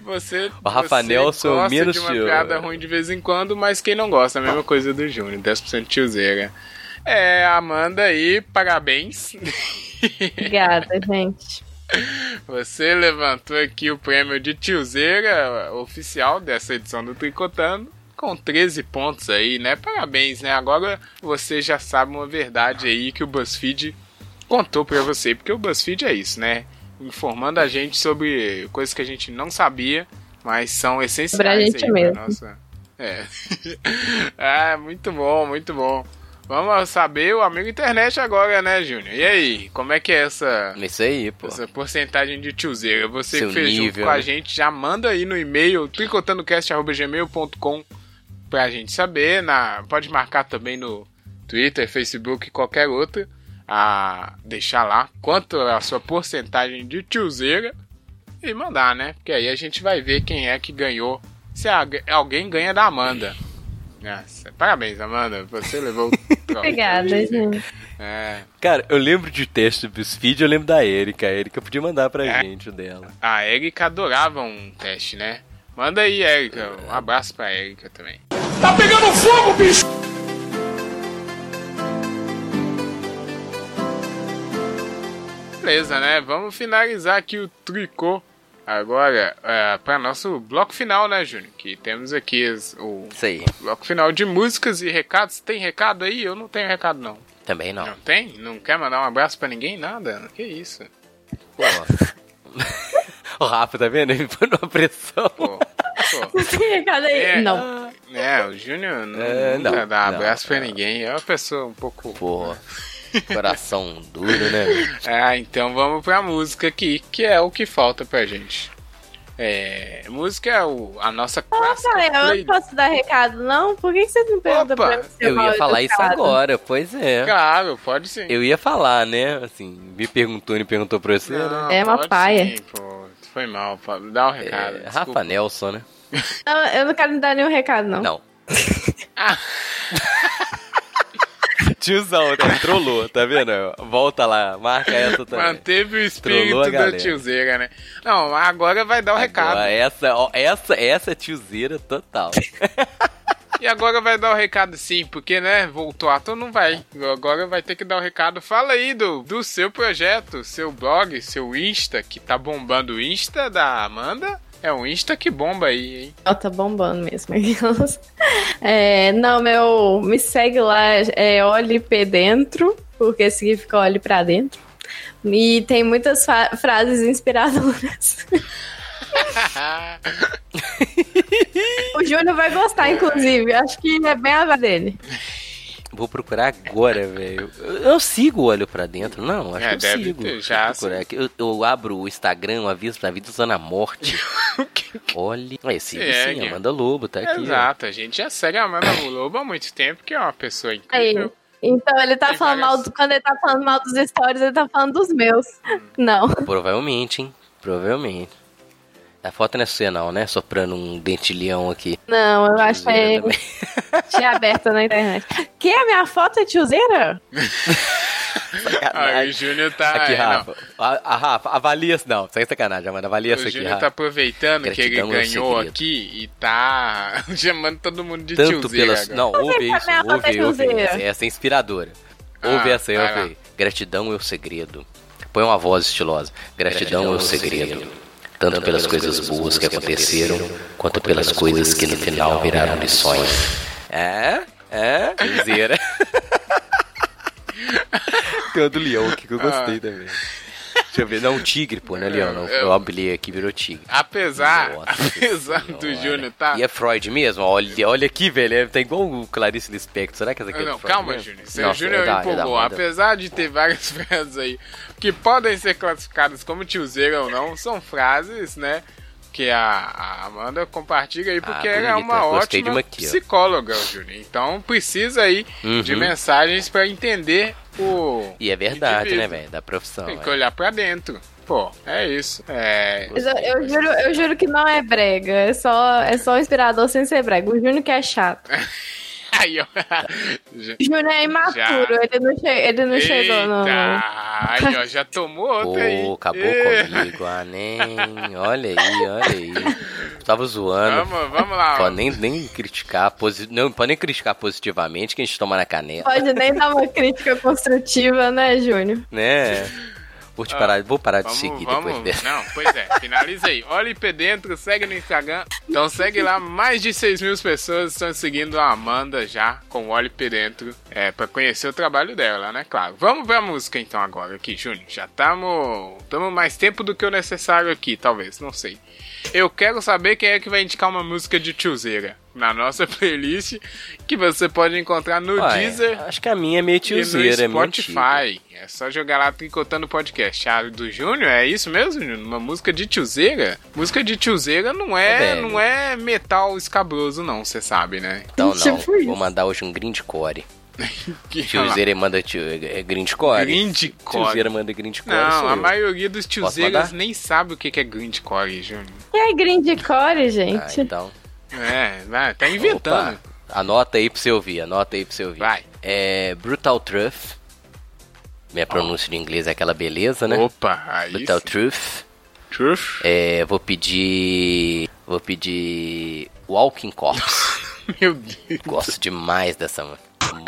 Você, O Rafa você Nelson gosta menos de uma tio. piada ruim de vez em quando, mas quem não gosta, a mesma coisa do Júnior, 10% tiozeira. É, Amanda aí, parabéns. Obrigada, gente. Você levantou aqui o prêmio de tiozeira oficial dessa edição do Tricotando. Com 13 pontos aí, né? Parabéns, né? Agora você já sabe uma verdade aí que o BuzzFeed contou pra você. Porque o BuzzFeed é isso, né? Informando a gente sobre coisas que a gente não sabia, mas são essenciais Sobre a gente aí pra mesmo. nossa. É. ah, muito bom, muito bom. Vamos saber o amigo internet agora, né, Júnior? E aí, como é que é essa, Isso aí, pô. essa porcentagem de tiozeira? Você Seu que fez junto nível, com a né? gente, já manda aí no e-mail tricotandocast.gmail.com pra gente saber. Na, pode marcar também no Twitter, Facebook, qualquer outro. A deixar lá quanto é a sua porcentagem de tiozeira e mandar, né? Porque aí a gente vai ver quem é que ganhou. Se alguém ganha da Amanda. Nossa, parabéns, Amanda. Você levou o. Obrigada, gente. É. Cara, eu lembro de teste do BuzzFeed, eu lembro da Erika. A Erika podia mandar pra É. gente o dela. A Erika adorava um teste, né? Manda aí, Erika. Um abraço pra Erika também. Tá pegando fogo, bicho! Beleza, né? Vamos finalizar aqui o tricô agora é, para nosso bloco final, né, Júnior? Que temos aqui as- o Isso aí. bloco final de músicas e recados. Tem recado aí? Eu não tenho recado, não. Também não. Não tem? Não quer mandar um abraço pra ninguém? Nada? Que isso? Pô. o Rafa, tá vendo? Ele foi numa pressão. Pô, pô. Tem recado aí? É. Não. É, o Júnior não, É, não, dá não, abraço pra não. ninguém. É uma pessoa um pouco... Pô. Coração duro, né? Ah, então vamos pra música aqui, que é o que falta pra gente. É, música é o, a nossa cara, eu não posso dar recado, não? Por que que você não pergunta Opa, pra mim? Eu ia falar isso agora, pois é. Claro, pode sim. Eu ia falar, né? Assim, me perguntou e perguntou pra você, né? Não, É uma paia. Sim, pô. Foi mal, pô. dá um recado. É. Rafa Nelson, né? Não, eu não quero dar nenhum recado, não. Não. Tiozão, tá, trollou, tá vendo? Volta lá, marca essa também. Manteve o espírito a da tiozeira, né? Não, agora vai dar o recado. Essa, ó, essa, essa é tiozeira total. E agora vai dar o recado sim, porque, né, voltou ator não vai. Agora vai ter que dar o recado. Fala aí do, do seu projeto, seu blog, seu Insta, que tá bombando o Insta da Amanda. É um Insta que bomba aí, hein? Ó, tá bombando mesmo. É, não, meu. Me segue lá, é Olhe P dentro, porque significa olhe pra dentro. E tem muitas frases inspiradoras. o Júnior vai gostar, inclusive. Acho que é bem a dele. Vou procurar agora, velho. Eu, eu sigo o Olho Pra Dentro, não? Acho É, que eu deve sigo. ter, já, eu, procurar aqui. eu, eu abro o Instagram, o aviso pra vida usando a morte. Olha. Olha, sigo sim, Segue. Amanda Lobo, tá aqui. ó. Exato, a gente já segue a Amanda Lobo há muito tempo, que é uma pessoa Aí. incrível. Então ele tá Tem falando várias- mal. do- Quando ele tá falando mal dos stories, ele tá falando dos meus. Não. Provavelmente, hein? Provavelmente. A foto não é sua, não, né? Soprando um dentilhão aqui. Não, eu acho que é. Tinha aberto na internet. Que a minha foto é tiozeira? Ah, o Júnior tá. Aqui, é. Rafa. A, a Rafa, avalia isso. Não, sem sacanagem, Amanda. Avalia isso O aqui, Júnior Rafa. tá aproveitando que ele Gratidão é o ganhou segredo. aqui e tá chamando todo mundo de Tanto tiozeira pelas. Não, ouve isso. minha foto é Ouve, ouve. tiozeira? Essa, é inspiradora. Ah, Ouve essa aí, ouve lá. aí. Gratidão é o segredo. Põe uma voz estilosa. Gratidão, é o segredo. Tanto pelas coisas boas que aconteceram, quanto pelas coisas que no final viraram lições. É? É? Cruzeira. Tem o do leão aqui que eu gostei também. Deixa eu ver. Não, tigre, pô, não é leão, não. Eu abri aqui virou tigre. Apesar, Nossa apesar do. Júnior tá. E é Freud mesmo? Olha, olha aqui, velho. É, tá igual o Clarice Lispector. Será que essa aqui é Não, do Freud calma, mesmo? Júnior. Seu Nossa, Júnior é da- é da empolgou. Amanda. Apesar de ter várias frases aí que podem ser classificadas como tiozeira ou não, são frases, né? Que a, Amanda compartilha aí porque Ah, ela é uma Gostei de ótima aqui, psicóloga, Júnior. Então precisa aí de Uhum. mensagens pra entender o. E é verdade, né, velho? Da profissão. Tem que é. olhar pra dentro. Pô, é isso. É. Eu, eu juro, eu juro que não é brega. É só, é só inspirador sem ser brega. O Júnior que é chato. Aí, ó. O Júnior é imaturo. Ele não, che ele não chegou no. Eita, Aí, ó, já tomou outra aí. Pô, acabou Ê, comigo, ah, nem. Olha aí, olha aí. Tava zoando. Vamos, vamos lá. Pode nem, nem criticar, posi... não pode nem criticar positivamente que a gente toma na canela, Pode nem dar uma crítica construtiva, né, Júnior? né? Vou, te parar, vou parar de Vamos, seguir vamos. depois dessa. Não, pois é, finaliza aí. Olha IP dentro, segue no Instagram. Então segue lá, mais de 6 mil pessoas estão seguindo a Amanda já com o Olhe dentro. É, pra conhecer o trabalho dela, né? Claro. Vamos pra música então agora aqui, Júnior. Já estamos. Estamos mais tempo do que o necessário aqui, talvez, não sei. Eu quero saber quem é que vai indicar uma música de tiozeira na nossa playlist que você pode encontrar no Ué, Deezer acho que a minha é meio tiozeira, é no antiga. Spotify. É só jogar lá Tricotando Podcast. A do Júnior, é isso mesmo, Júnior? Uma música de tiozeira? Música de tiozeira não é, É, não é metal escabroso, não, você sabe, né? Então não, vou mandar hoje um grindcore. Tiozeira manda tio, é grindcore. Grindcore. Tiozeira manda grindcore. Não, a eu. maioria dos tiozeiras nem sabe o que que é grindcore, Júnior. Aí, grindcore, Ah, gente? então. É, vai, tá inventando. Opa, anota aí pra você ouvir, anota aí pra você ouvir. Vai. É Brutal Truth. Minha pronúncia de inglês é aquela beleza, né? Opa, aí Brutal sim. Truth. Truth. É, vou pedir. Vou pedir. Walking Corpse. Meu Deus. Gosto demais dessa, mano.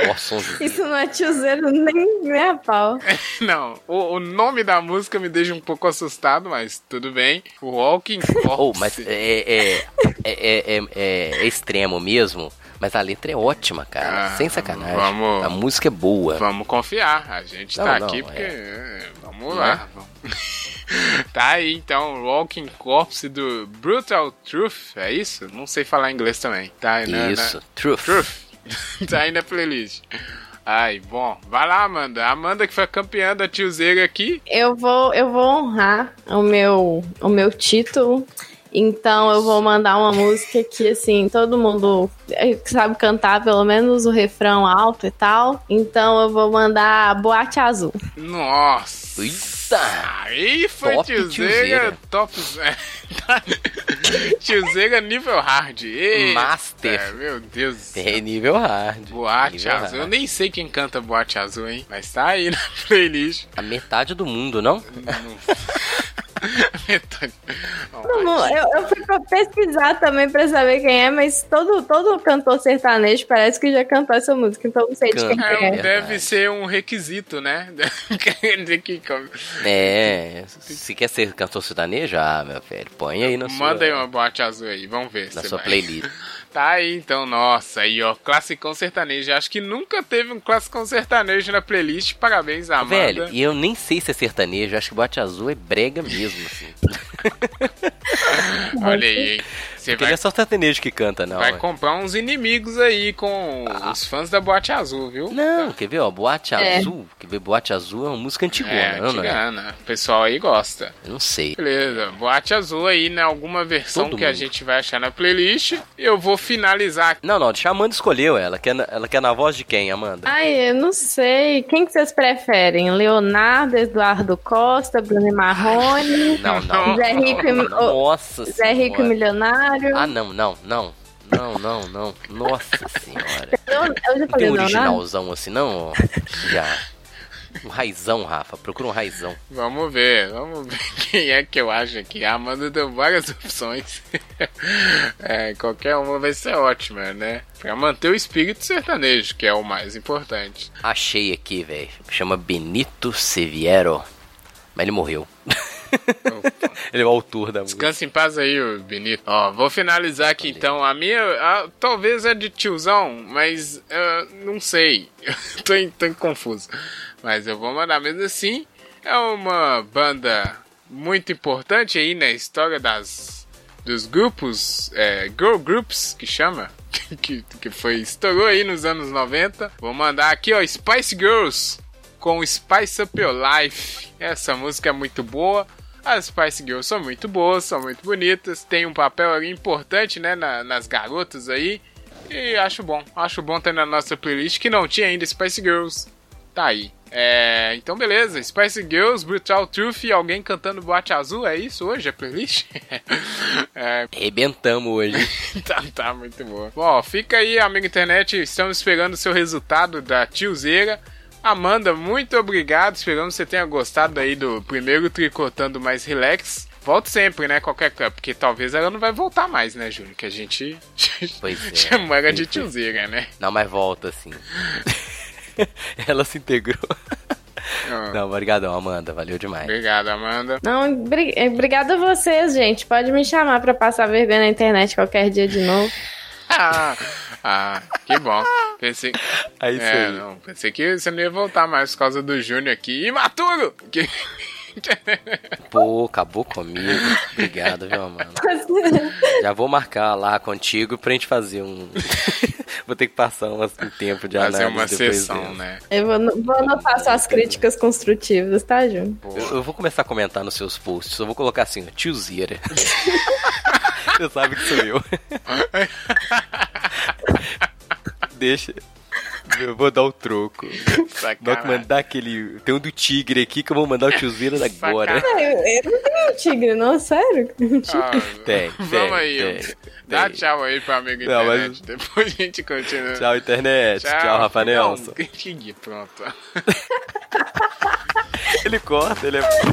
Nossa, um Isso não é tiozeiro nem, nem a pau. Não, o, o nome da música me deixa um pouco assustado, mas tudo bem. O Walking Corpse. Oh, mas é, é, é, é, é- é extremo mesmo. Mas a letra é ótima, cara. Ah, Sem sacanagem. vamos- A música é boa. Vamos confiar, a gente Não, tá não, aqui porque. é. é, Vamos lá. tá aí então, Walking Corpse do Brutal Truth, é isso? Não sei falar inglês também. Tá na, Isso, na- Truth. Truth. tá aí na playlist. Ai, bom, vai lá, Amanda. A Amanda que foi a campeã da tiozeira aqui. Eu vou, eu vou honrar o meu, o meu título Então eu vou mandar uma música que, assim, todo mundo sabe cantar pelo menos o refrão alto e tal. Então eu vou mandar Boate Azul. Nossa! Eita! Aí foi Top tiozeira. top. tiozeira nível hard. Eita, Master. Meu Deus. É nível hard. Boate Nível Azul. Eu hard. nem sei quem canta Boate Azul, hein? Mas tá aí na playlist. A metade do mundo, não? Metade. Todo mundo- Eu, eu fui pra pesquisar também pra saber quem é, mas todo, todo cantor sertanejo parece que já cantou essa música, então não sei de quem que É, é. Deve ser um requisito, né? É, se quer ser cantor sertanejo, ah, meu velho, põe aí na sua, Manda aí uma boate azul aí, vamos ver. na se sua vai. playlist. Tá aí então, nossa, aí ó, classicão sertanejo. Acho que nunca teve um classicão sertanejo na playlist. Parabéns, Amanda. Velho, e eu nem sei se é sertanejo, acho que boate azul é brega mesmo, assim. Olha aí, hein? Você Porque não vai, é só sertanejo que canta, não. vai é. comprar uns inimigos aí com os fãs da boate azul, viu? Não, quer ver, ó, Boate É. Azul, quer ver, Boate Azul é uma música antigona, É, não, não é? antigana. O pessoal aí gosta. Eu não sei. Beleza, boate azul aí, né? Alguma versão Todo que a mundo. gente vai achar na playlist. Eu vou finalizar aqui. Não, não, deixa a Amanda escolheu, ela quer, na- ela quer na voz de quem, Amanda? Ai, eu não sei. Quem que vocês preferem? Leonardo, Eduardo Costa, Bruno Marrone, Não, não. Zé Rico, e- Nossa Zé Rico senhora. Milionário. Ah, não, não, não. Não, não, não. Nossa senhora. Eu, eu já Não tem falei um Leonardo. originalzão assim, não? Já. Um raizão, Rafa. Procura um raizão. Vamos ver, vamos ver quem é que eu acho aqui. A Amanda deu várias opções. é, qualquer uma vai ser ótima, né? Pra manter o espírito sertanejo, que é o mais importante. Achei aqui, velho. Chama Benito Seviero. Mas ele morreu. ele é o autor da música. Descansa em paz aí, ô Benito. Ó, vou finalizar aqui então. A minha, a- talvez é de tiozão, mas ah, não sei. tô, tô confuso. Mas eu vou mandar mesmo assim. É uma banda muito importante aí na história das dos grupos, é, girl groups que chama, que, que foi estourou aí nos anos 90. Vou mandar aqui, ó, Spice Girls com Spice Up Your Life. Essa música é muito boa. As Spice Girls são muito boas, são muito bonitas, tem um papel importante, né, na- nas garotas aí. E acho bom, acho bom ter na nossa playlist que não tinha ainda Spice Girls. Tá aí. É, então beleza, Spice Girls, Brutal Truth e alguém cantando Boate Azul, é isso hoje a playlist? é, Arrebentamos hoje. tá, tá muito boa. Bom, fica aí, amigo internet. Estamos esperando o seu resultado da tiozeira. Amanda, muito obrigado. Esperamos que você tenha gostado aí do primeiro Tricotando Mais Relax. Volte sempre, né? Qualquer porque talvez ela não vai voltar mais, né, Júnior? Que a gente Pois é. chamou ela de tiozeira, né? Não, mas volta assim. ela se integrou. Ah, Não, obrigadão, Amanda. Valeu demais. Obrigado, Amanda. Não, bri- é, obrigada a vocês, gente. Pode me chamar pra passar vergonha na internet qualquer dia de novo. Ah, ah, que bom. Pensei, É isso é, aí. não, pensei que você não ia voltar mais por causa do Júnior aqui. Imaturo! Que... Pô, acabou comigo. Obrigado, viu, Amanda? Já vou marcar lá contigo pra gente fazer um. Vou ter que passar um, um tempo de análise Fazer uma depois sessão, né? Eu vou, vou anotar suas críticas construtivas, tá, Júnior? Eu, eu vou começar a comentar nos seus posts. Eu vou colocar assim, ó, tiozeira. Você sabe que sou eu. Deixa. Eu vou dar o troco. Vou mandar aquele. Tem um do tigre aqui que eu vou mandar o tiozeira agora. Sacanagem. Eu, eu não tenho um tigre, não, sério. Ah, Tem, Vamos tem, aí. tem, Dá tem. tchau aí pro amigo Não, mas- internet. Depois a gente continua. Tchau, internet. Tchau, Rafa Nelson. Não, pronto. Ele corta, ele é filho